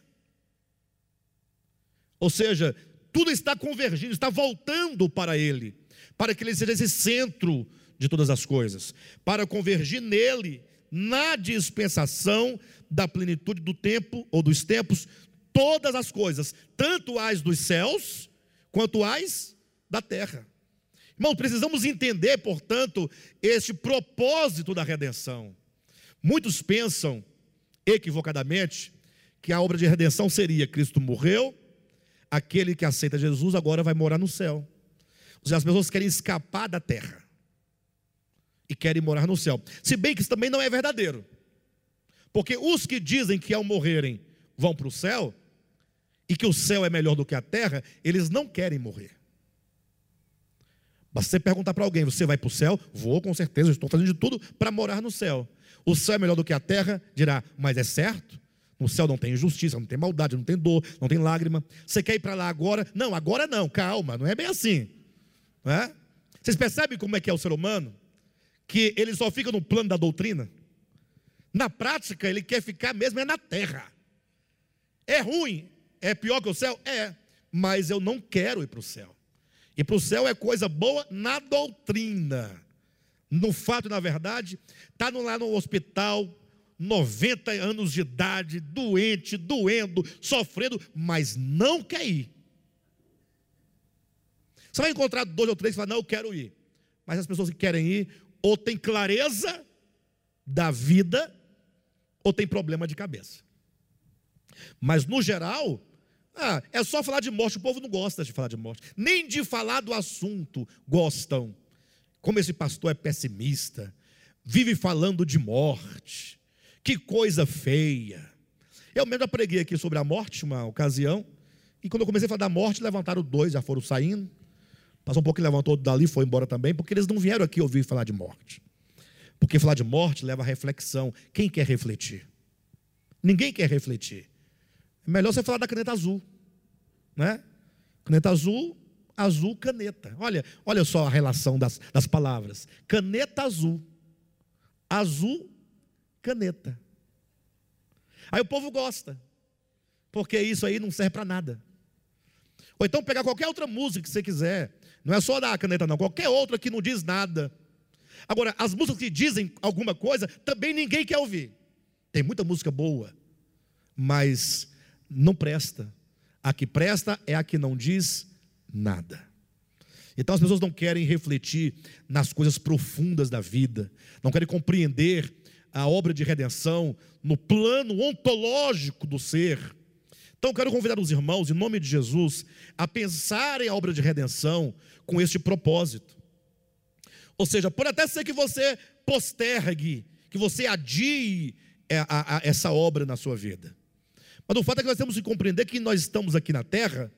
S1: Ou seja, tudo está convergindo, está voltando para ele, para que ele seja esse centro de todas as coisas, para convergir nele, na dispensação da plenitude do tempo ou dos tempos, todas as coisas, tanto as dos céus quanto as da terra. Irmãos, precisamos entender, portanto, este propósito da redenção. Muitos pensam, equivocadamente, que a obra de redenção seria: Cristo morreu, aquele que aceita Jesus agora vai morar no céu. Ou seja, as pessoas querem escapar da terra e querem morar no céu. Se bem que isso também não é verdadeiro, porque os que dizem que ao morrerem vão para o céu, e que o céu é melhor do que a terra, eles não querem morrer. Você perguntar para alguém: você vai para o céu? Vou, com certeza, estou fazendo de tudo para morar no céu. O céu é melhor do que a terra? Dirá, mas é certo? No céu não tem injustiça, não tem maldade, não tem dor, não tem lágrima. Você quer ir para lá agora? Não, agora não, calma, não é bem assim. Não é? Vocês percebem como é que é o ser humano? Que ele só fica no plano da doutrina. Na prática, ele quer ficar mesmo é na terra. É ruim, é pior que o céu? É, mas eu não quero ir para o céu. E para o céu é coisa boa na doutrina. No fato, na verdade, está lá no hospital, 90 anos de idade, doente, doendo, sofrendo, mas não quer ir. Você vai encontrar dois ou três que falam, não, eu quero ir. Mas as pessoas que querem ir, ou tem clareza da vida, ou tem problema de cabeça. Mas no geral, ah, é só falar de morte, o povo não gosta de falar de morte, nem de falar do assunto gostam. Como esse pastor é pessimista, vive falando de morte, que coisa feia. Eu mesmo preguei aqui sobre a morte, uma ocasião, e quando eu comecei a falar da morte, levantaram dois, já foram saindo. Passou um pouco, levantou dali, foi embora também, porque eles não vieram aqui ouvir falar de morte. Porque falar de morte leva a reflexão. Quem quer refletir? Ninguém quer refletir. Melhor você falar da caneta azul, né? Caneta azul, azul, caneta. Olha, olha só a relação das, das palavras. Caneta azul, azul, caneta. Aí o povo gosta, porque isso aí não serve para nada. Ou então pegar qualquer outra música que você quiser. Não é só da caneta, não. Qualquer outra que não diz nada. Agora, as músicas que dizem alguma coisa, também ninguém quer ouvir. Tem muita música boa, mas não presta. A que presta é a que não diz nada. Então as pessoas não querem refletir nas coisas profundas da vida, não querem compreender a obra de redenção no plano ontológico do ser. Então quero convidar os irmãos, em nome de Jesus, a pensarem a obra de redenção com este propósito. Ou seja, pode até ser que você postergue, que você adie é, essa obra na sua vida. Mas o fato é que nós temos que compreender que nós estamos aqui na terra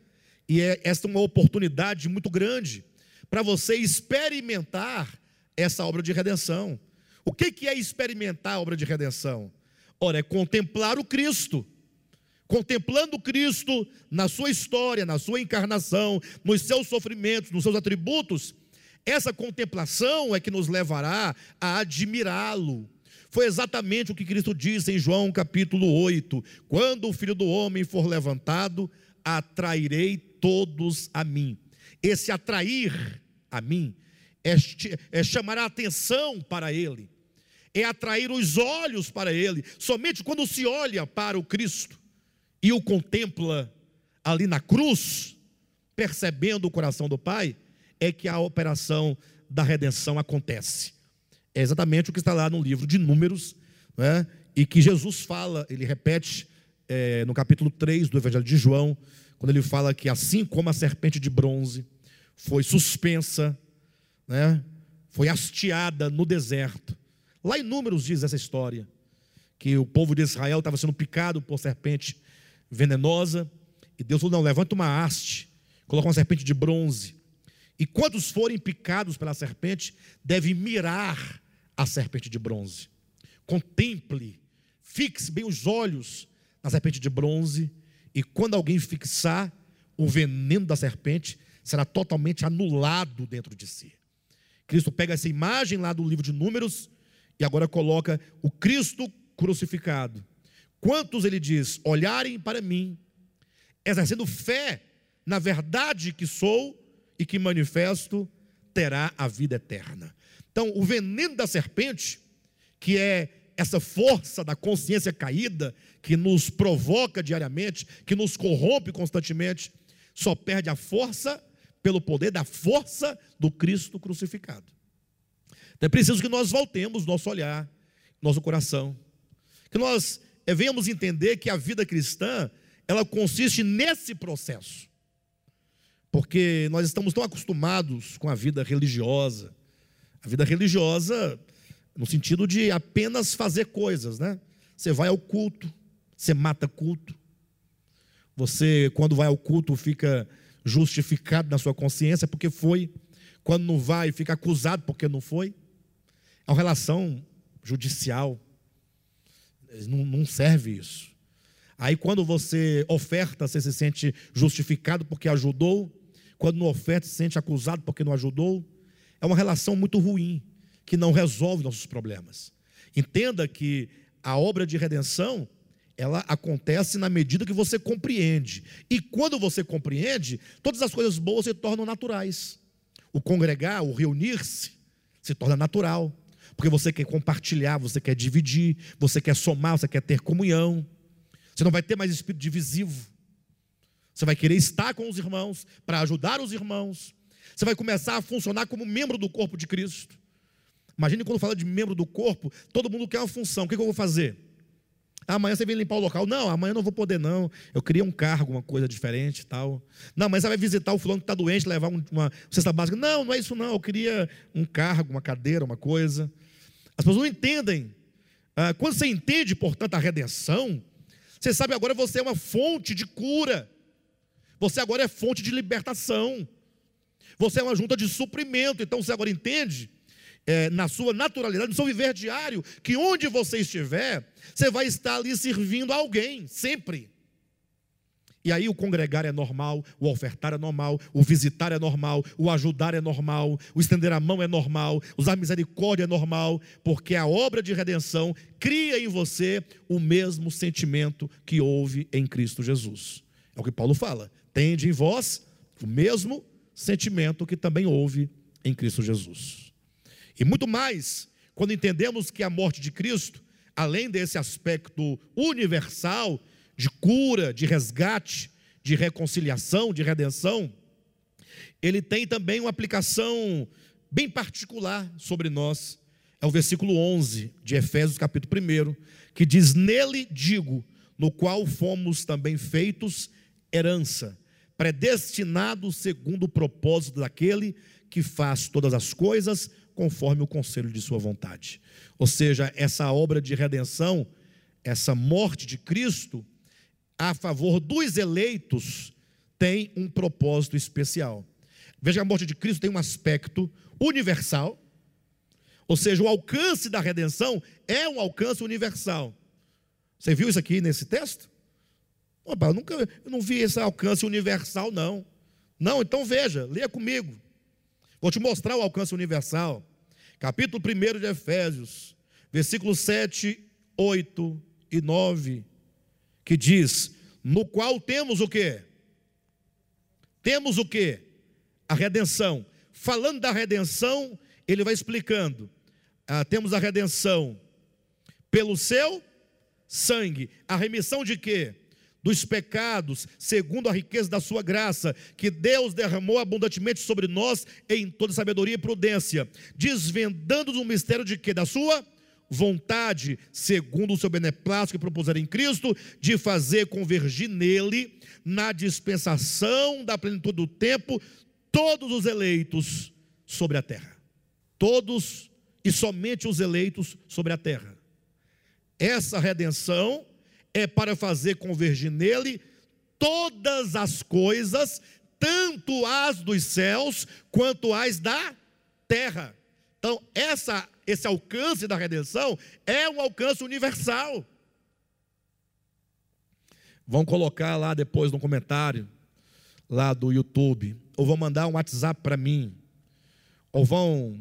S1: e é, esta é uma oportunidade muito grande para você experimentar essa obra de redenção. O que, que é experimentar a obra de redenção? Ora, é contemplar o Cristo. Contemplando o Cristo na sua história, na sua encarnação, nos seus sofrimentos, nos seus atributos, essa contemplação é que nos levará a admirá-lo. Foi exatamente o que Cristo disse em João capítulo 8: Quando o filho do homem for levantado, atrairei todos a mim. Esse atrair a mim é, é chamar a atenção para ele, é atrair os olhos para ele. Somente quando se olha para o Cristo e o contempla ali na cruz, percebendo o coração do Pai, é que a operação da redenção acontece. É exatamente o que está lá no livro de Números, né? e que Jesus fala, ele repete é, no capítulo 3 do Evangelho de João, quando ele fala que assim como a serpente de bronze foi suspensa, né? foi hasteada no deserto. Lá em Números diz essa história, que o povo de Israel estava sendo picado por serpente venenosa, e Deus falou: não, levanta uma haste, coloca uma serpente de bronze, e quantos forem picados pela serpente, deve mirar a serpente de bronze. Contemple, fixe bem os olhos na serpente de bronze, e quando alguém fixar, o veneno da serpente será totalmente anulado dentro de si. Cristo pega essa imagem lá do livro de Números e agora coloca o Cristo crucificado. Quantos ele diz, olharem para mim, exercendo fé na verdade que sou e que manifesto terá a vida eterna. Então, o veneno da serpente, que é essa força da consciência caída, que nos provoca diariamente, que nos corrompe constantemente, só perde a força pelo poder da força do Cristo crucificado. Então, é preciso que nós voltemos nosso olhar, nosso coração, que nós eh, venhamos entender que a vida cristã, ela consiste nesse processo porque nós estamos tão acostumados com a vida religiosa. A vida religiosa, no sentido de apenas fazer coisas, né? Você vai ao culto, você mata culto. Você, quando vai ao culto, fica justificado na sua consciência porque foi. Quando não vai, fica acusado porque não foi. É uma relação judicial. Não, serve isso. Aí, quando você oferta, você se sente justificado porque ajudou quando não oferta, se sente acusado porque não ajudou. É uma relação muito ruim, que não resolve nossos problemas. Entenda que a obra de redenção, ela acontece na medida que você compreende. E quando você compreende, todas as coisas boas se tornam naturais. O congregar, o reunir-se, se torna natural. Porque você quer compartilhar, você quer dividir, você quer somar, você quer ter comunhão. Você não vai ter mais espírito divisivo. Você vai querer estar com os irmãos, para ajudar os irmãos. Você vai começar a funcionar como membro do corpo de Cristo. Imagine quando fala de membro do corpo, todo mundo quer uma função. O que, eu vou fazer? Ah, amanhã você vem limpar o local. Não, amanhã não vou poder, não. Eu queria um cargo, uma coisa diferente tal. Não, mas você vai visitar o fulano que está doente, levar uma cesta básica. Não, não é isso, não. Eu queria um cargo, uma cadeira, uma coisa. As pessoas não entendem. Ah, quando você entende, portanto, a redenção, você sabe agora você é uma fonte de cura. Você agora é fonte de libertação. Você é uma junta de suprimento. Então você agora entende, é, na sua naturalidade, no seu viver diário, que onde você estiver, você vai estar ali servindo a alguém, sempre. E aí o congregar é normal, o ofertar é normal, o visitar é normal, o ajudar é normal, o estender a mão é normal, usar misericórdia é normal, porque a obra de redenção cria em você o mesmo sentimento que houve em Cristo Jesus. É o que Paulo fala. Tende em vós o mesmo sentimento que também houve em Cristo Jesus. E muito mais, quando entendemos que a morte de Cristo, além desse aspecto universal, de cura, de resgate, de reconciliação, de redenção, ele tem também uma aplicação bem particular sobre nós. É o versículo 11 de Efésios, capítulo 1, que diz: Nele digo, no qual fomos também feitos herança, predestinados segundo o propósito daquele que faz todas as coisas conforme o conselho de Sua vontade. Ou seja, essa obra de redenção, essa morte de Cristo, a favor dos eleitos tem um propósito especial. Veja, a morte de Cristo tem um aspecto universal, ou seja, o alcance da redenção é um alcance universal. Você viu isso aqui nesse texto? Opa, eu nunca eu não vi esse alcance universal, não. Não, então veja, leia comigo. Vou te mostrar o alcance universal. Capítulo 1 de Efésios, versículos 7, 8 e 9 que diz: no qual temos o que? Temos o que? A redenção. Falando da redenção, ele vai explicando. Ah, temos a redenção pelo seu sangue. A remissão de quê? Dos pecados, segundo a riqueza da sua graça, que Deus derramou abundantemente sobre nós em toda sabedoria e prudência, desvendando o mistério de quê? Da sua vontade, segundo o seu beneplácito que propuser em Cristo, de fazer convergir nele, na dispensação da plenitude do tempo, todos os eleitos sobre a terra. Todos e somente os eleitos sobre a terra. Essa redenção é para fazer convergir nele todas as coisas, tanto as dos céus quanto as da terra. Então, essa esse alcance da redenção é um alcance universal. Vão colocar lá depois no comentário, lá do YouTube, ou vão mandar um WhatsApp para mim, ou vão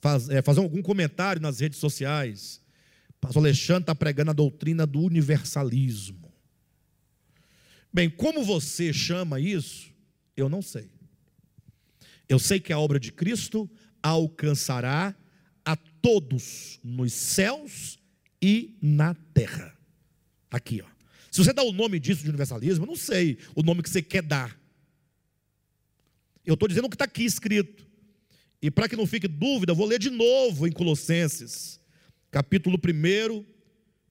S1: faz, é, fazer algum comentário nas redes sociais. Pastor Alexandre está pregando a doutrina do universalismo. Bem, como você chama isso, eu não sei. Eu sei que a obra de Cristo alcançará a todos nos céus e na terra. Aqui, ó. Se você dá o nome disso de universalismo, eu não sei o nome que você quer dar. Eu estou dizendo o que está aqui escrito. E para que não fique dúvida, vou ler de novo em Colossenses, capítulo 1,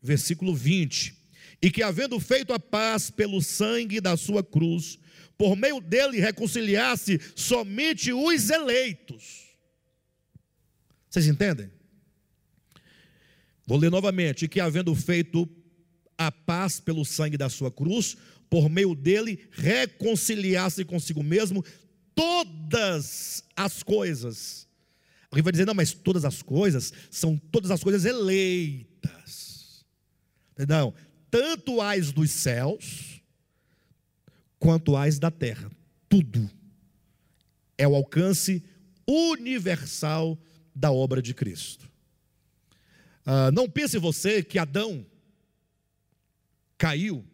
S1: versículo 20. E que, havendo feito a paz pelo sangue da sua cruz, por meio dele reconciliasse somente os eleitos vocês entendem? Vou ler novamente: que havendo feito a paz pelo sangue da sua cruz, por meio dele reconciliasse consigo mesmo todas as coisas. Alguém vai dizer, não, mas todas as coisas são todas as coisas eleitas. Não, tanto as dos céus, quanto as da terra. Tudo é o alcance universal da obra de Cristo. Ah, não pense você que Adão caiu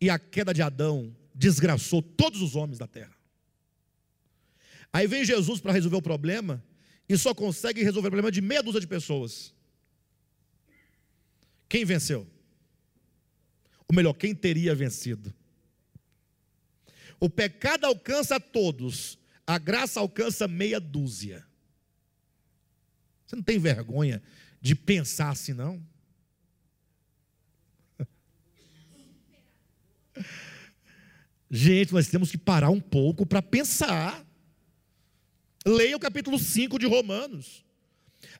S1: e a queda de Adão desgraçou todos os homens da terra. Aí vem Jesus para resolver o problema e só consegue resolver o problema de meia dúzia de pessoas. Quem venceu? Ou melhor, quem teria vencido? O pecado alcança todos, a graça alcança meia dúzia. Você não tem vergonha de pensar assim, não? (laughs) Gente, nós temos que parar um pouco para pensar. Leia o capítulo 5 de Romanos.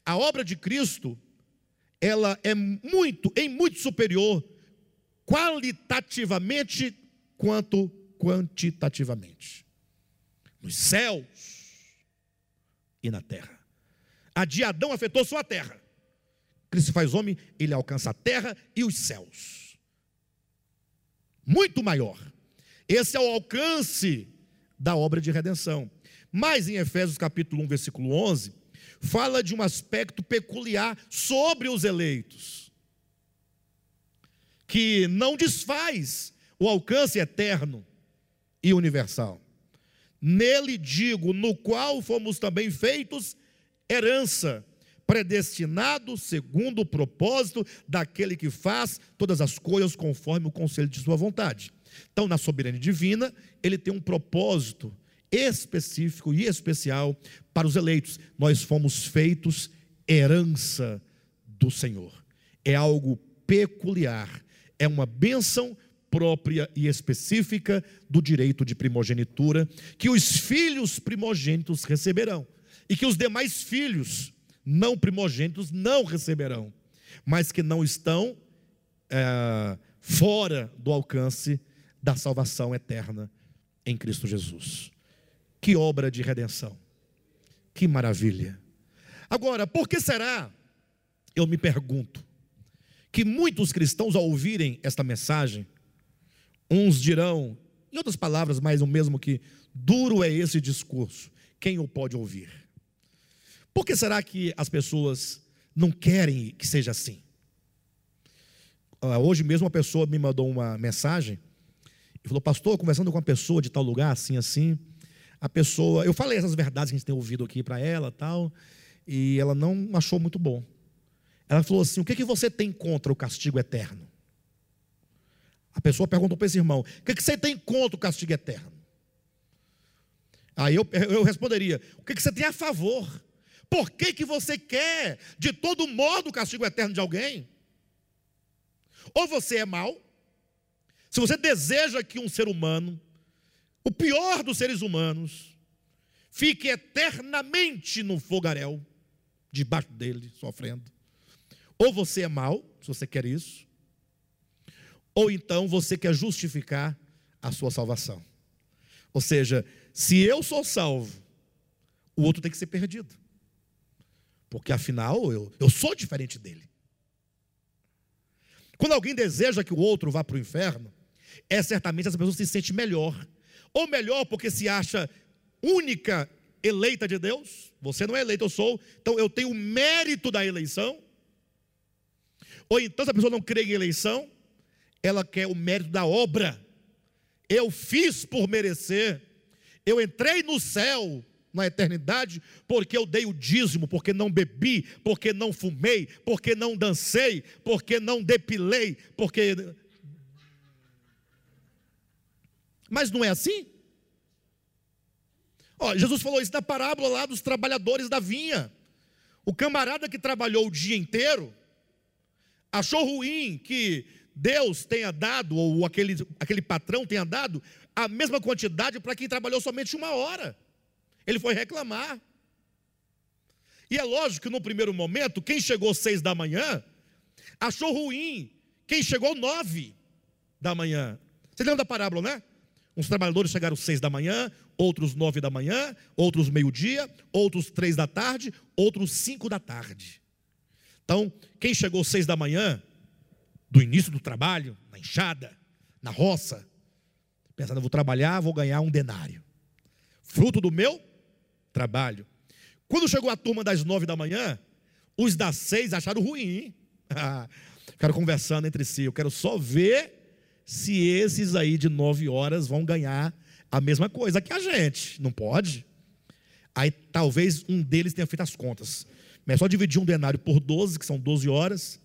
S1: A obra de Cristo, ela é muito, em muito superior, qualitativamente quanto quantitativamente. Nos céus e na terra. A de Adão afetou só a terra. Cristo faz homem, ele alcança a terra e os céus. muito maior. Esse é o alcance da obra de redenção. Mas em Efésios capítulo 1, versículo 11, fala de um aspecto peculiar sobre os eleitos, que não desfaz o alcance eterno e universal. Nele digo, no qual fomos também feitos herança, predestinado segundo o propósito daquele que faz todas as coisas conforme o conselho de sua vontade. Então, na soberania divina, ele tem um propósito específico e especial para os eleitos. Nós fomos feitos herança do Senhor. É algo peculiar, é uma bênção própria e específica do direito de primogenitura que os filhos primogênitos receberão e que os demais filhos não primogênitos não receberão, mas que não estão é, fora do alcance da salvação eterna em Cristo Jesus. Que obra de redenção, que maravilha. Agora, por que será, eu me pergunto, que muitos cristãos, ao ouvirem esta mensagem, Uns dirão, em outras palavras, mais o mesmo que duro é esse discurso. Quem o pode ouvir? Por que será que as pessoas não querem que seja assim? Ah, hoje mesmo uma pessoa me mandou uma mensagem e falou, pastor, conversando com uma pessoa de tal lugar, assim, assim, a pessoa, eu falei essas verdades que a gente tem ouvido aqui para ela, tal, e ela não achou muito bom. Ela falou assim: o que, que você tem contra o castigo eterno? A pessoa perguntou para esse irmão: o que, você tem contra o castigo eterno? Aí eu, eu responderia: o que, você tem a favor? Por que, que você quer, de todo modo, o castigo eterno de alguém? Ou você é mau, se você deseja que um ser humano, o pior dos seres humanos, fique eternamente no fogaréu, debaixo dele, sofrendo. Ou você é mau, se você quer isso, ou então você quer justificar a sua salvação. Ou seja, se eu sou salvo, o outro tem que ser perdido. Porque afinal eu, eu sou diferente dele. Quando alguém deseja que o outro vá para o inferno, é certamente essa pessoa se sente melhor. Ou melhor porque se acha única eleita de Deus. Você não é eleito, eu sou. Então eu tenho o mérito da eleição. Ou então, se a pessoa não crê em eleição, ela quer o mérito da obra. Eu fiz por merecer. Eu entrei no céu na eternidade porque eu dei o dízimo, porque não bebi, porque não fumei, porque não dancei, porque não depilei, porque. Mas não é assim? Ó, Jesus falou isso na parábola lá dos trabalhadores da vinha. O camarada que trabalhou o dia inteiro achou ruim que Deus tenha dado, ou aquele, aquele patrão tenha dado, a mesma quantidade para quem trabalhou somente uma hora. Ele foi reclamar. E é lógico que no primeiro momento, quem chegou seis da manhã, achou ruim. Quem chegou nove da manhã. Você lembra da parábola, né? Uns trabalhadores chegaram seis da manhã, outros nove da manhã, outros meio-dia, outros três da tarde, outros cinco da tarde. Então, quem chegou seis da manhã, do início do trabalho, na enxada, na roça, pensando, vou trabalhar, vou ganhar um denário. Fruto do meu trabalho. Quando chegou a turma das nove da manhã, os das seis acharam ruim. (laughs) Ficaram conversando entre si. Eu quero só ver se esses aí de nove horas vão ganhar a mesma coisa que a gente. Não pode? Aí talvez um deles tenha feito as contas. Mas é só dividir um denário por 12, que são 12 horas,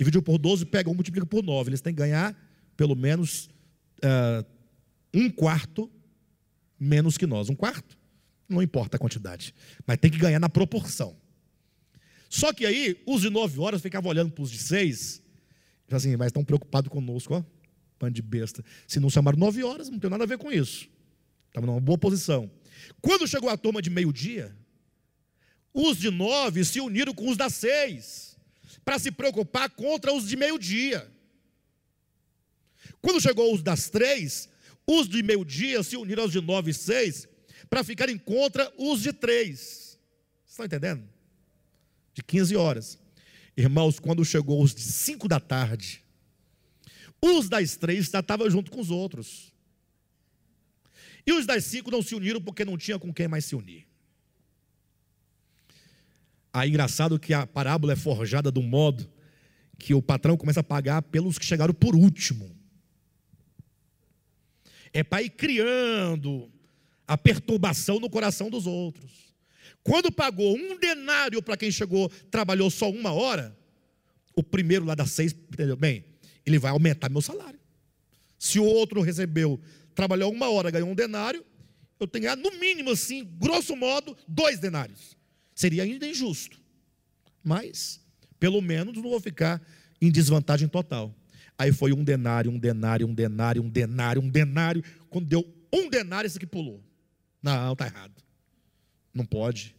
S1: Dividiu por 12, pega um, multiplica por 9. Eles têm que ganhar pelo menos uh, um quarto menos que nós. Um quarto? Não importa a quantidade. Mas tem que ganhar na proporção. Só que aí, os de 9 horas ficavam olhando para os de 6. Assim, mas estão preocupados conosco, ó. Pano de besta. Se não chamaram 9 horas, não tem nada a ver com isso. Estava numa boa posição. Quando chegou a turma de meio-dia, os de 9 se uniram com os das 6 para se preocupar contra os de meio-dia. Quando chegou os das três, os de meio-dia se uniram aos de nove e seis para ficarem contra os de três. Você está entendendo? De 15 horas. Irmãos, quando chegou os de cinco da tarde, Os das três já estavam junto com os outros. E os das cinco não se uniram porque não tinha com quem mais se unir. Aí engraçado que a parábola é forjada um modo que o patrão começa a pagar pelos que chegaram por último. É para ir criando a perturbação no coração dos outros. Quando pagou um denário para quem chegou, trabalhou só uma hora, o primeiro lá das seis, entendeu? Bem, ele vai aumentar meu salário. Se o outro recebeu, trabalhou uma hora, ganhou um denário, eu tenho que ganhar no mínimo assim, grosso modo, dois denários. Seria ainda injusto. Mas, pelo menos, não vou ficar em desvantagem total. Aí foi um denário, um denário, um denário, um denário, um denário. Quando deu um denário, esse aqui pulou. Não, está errado. Não pode.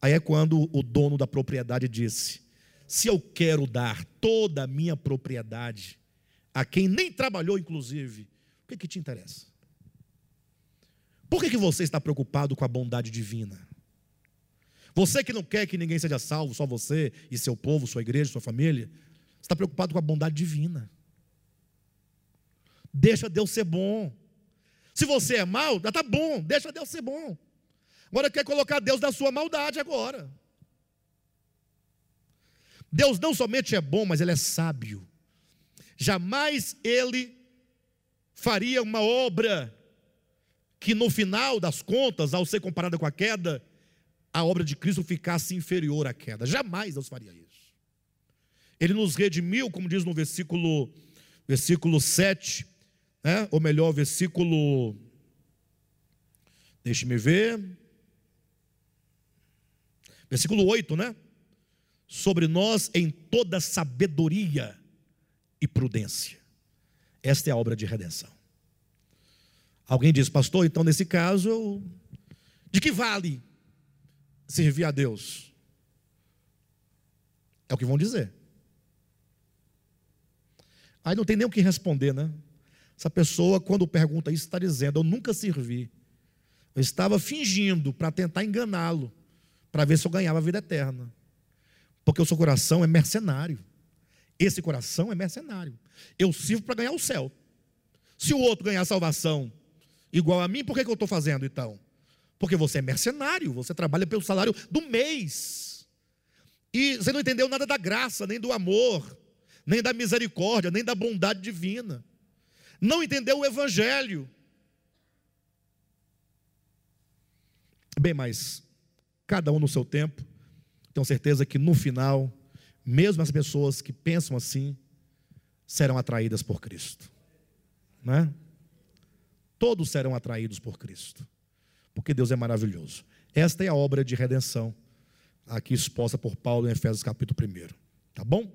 S1: Aí é quando o dono da propriedade disse: se eu quero dar toda a minha propriedade a quem nem trabalhou, inclusive, o que, que te interessa? Por que, que você está preocupado com a bondade divina? Você que não quer que ninguém seja salvo, só você e seu povo, sua igreja, sua família, está preocupado com a bondade divina. Deixa Deus ser bom. Se você é já está bom, deixa Deus ser bom. Agora quer colocar Deus na sua maldade agora. Deus não somente é bom, mas ele é sábio. Jamais ele faria uma obra que no final das contas, ao ser comparada com a queda, a obra de Cristo ficasse inferior à queda. Jamais Deus faria isso. Ele nos redimiu, como diz no versículo, versículo 7, né? ou melhor, versículo. Deixe-me ver. Versículo 8, né? Sobre nós em toda sabedoria e prudência. Esta é a obra de redenção. Alguém diz, pastor, então nesse caso, de que vale servir a Deus? É o que vão dizer. Aí não tem nem o que responder, né? Essa pessoa, quando pergunta isso, está dizendo: Eu nunca servi. Eu estava fingindo para tentar enganá-lo, para ver se eu ganhava a vida eterna. Porque o seu coração é mercenário. Esse coração é mercenário. Eu sirvo para ganhar o céu. Se o outro ganhar salvação igual a mim, por que, que eu estou fazendo então? Porque você é mercenário, você trabalha pelo salário do mês. E você não entendeu nada da graça, nem do amor, nem da misericórdia, nem da bondade divina. Não entendeu o evangelho. Bem, mas cada um no seu tempo, tenho certeza que no final, mesmo as pessoas que pensam assim, serão atraídas por Cristo. Não é? Todos serão atraídos por Cristo porque Deus é maravilhoso. Esta é a obra de redenção, aqui exposta por Paulo em Efésios capítulo 1. Tá bom?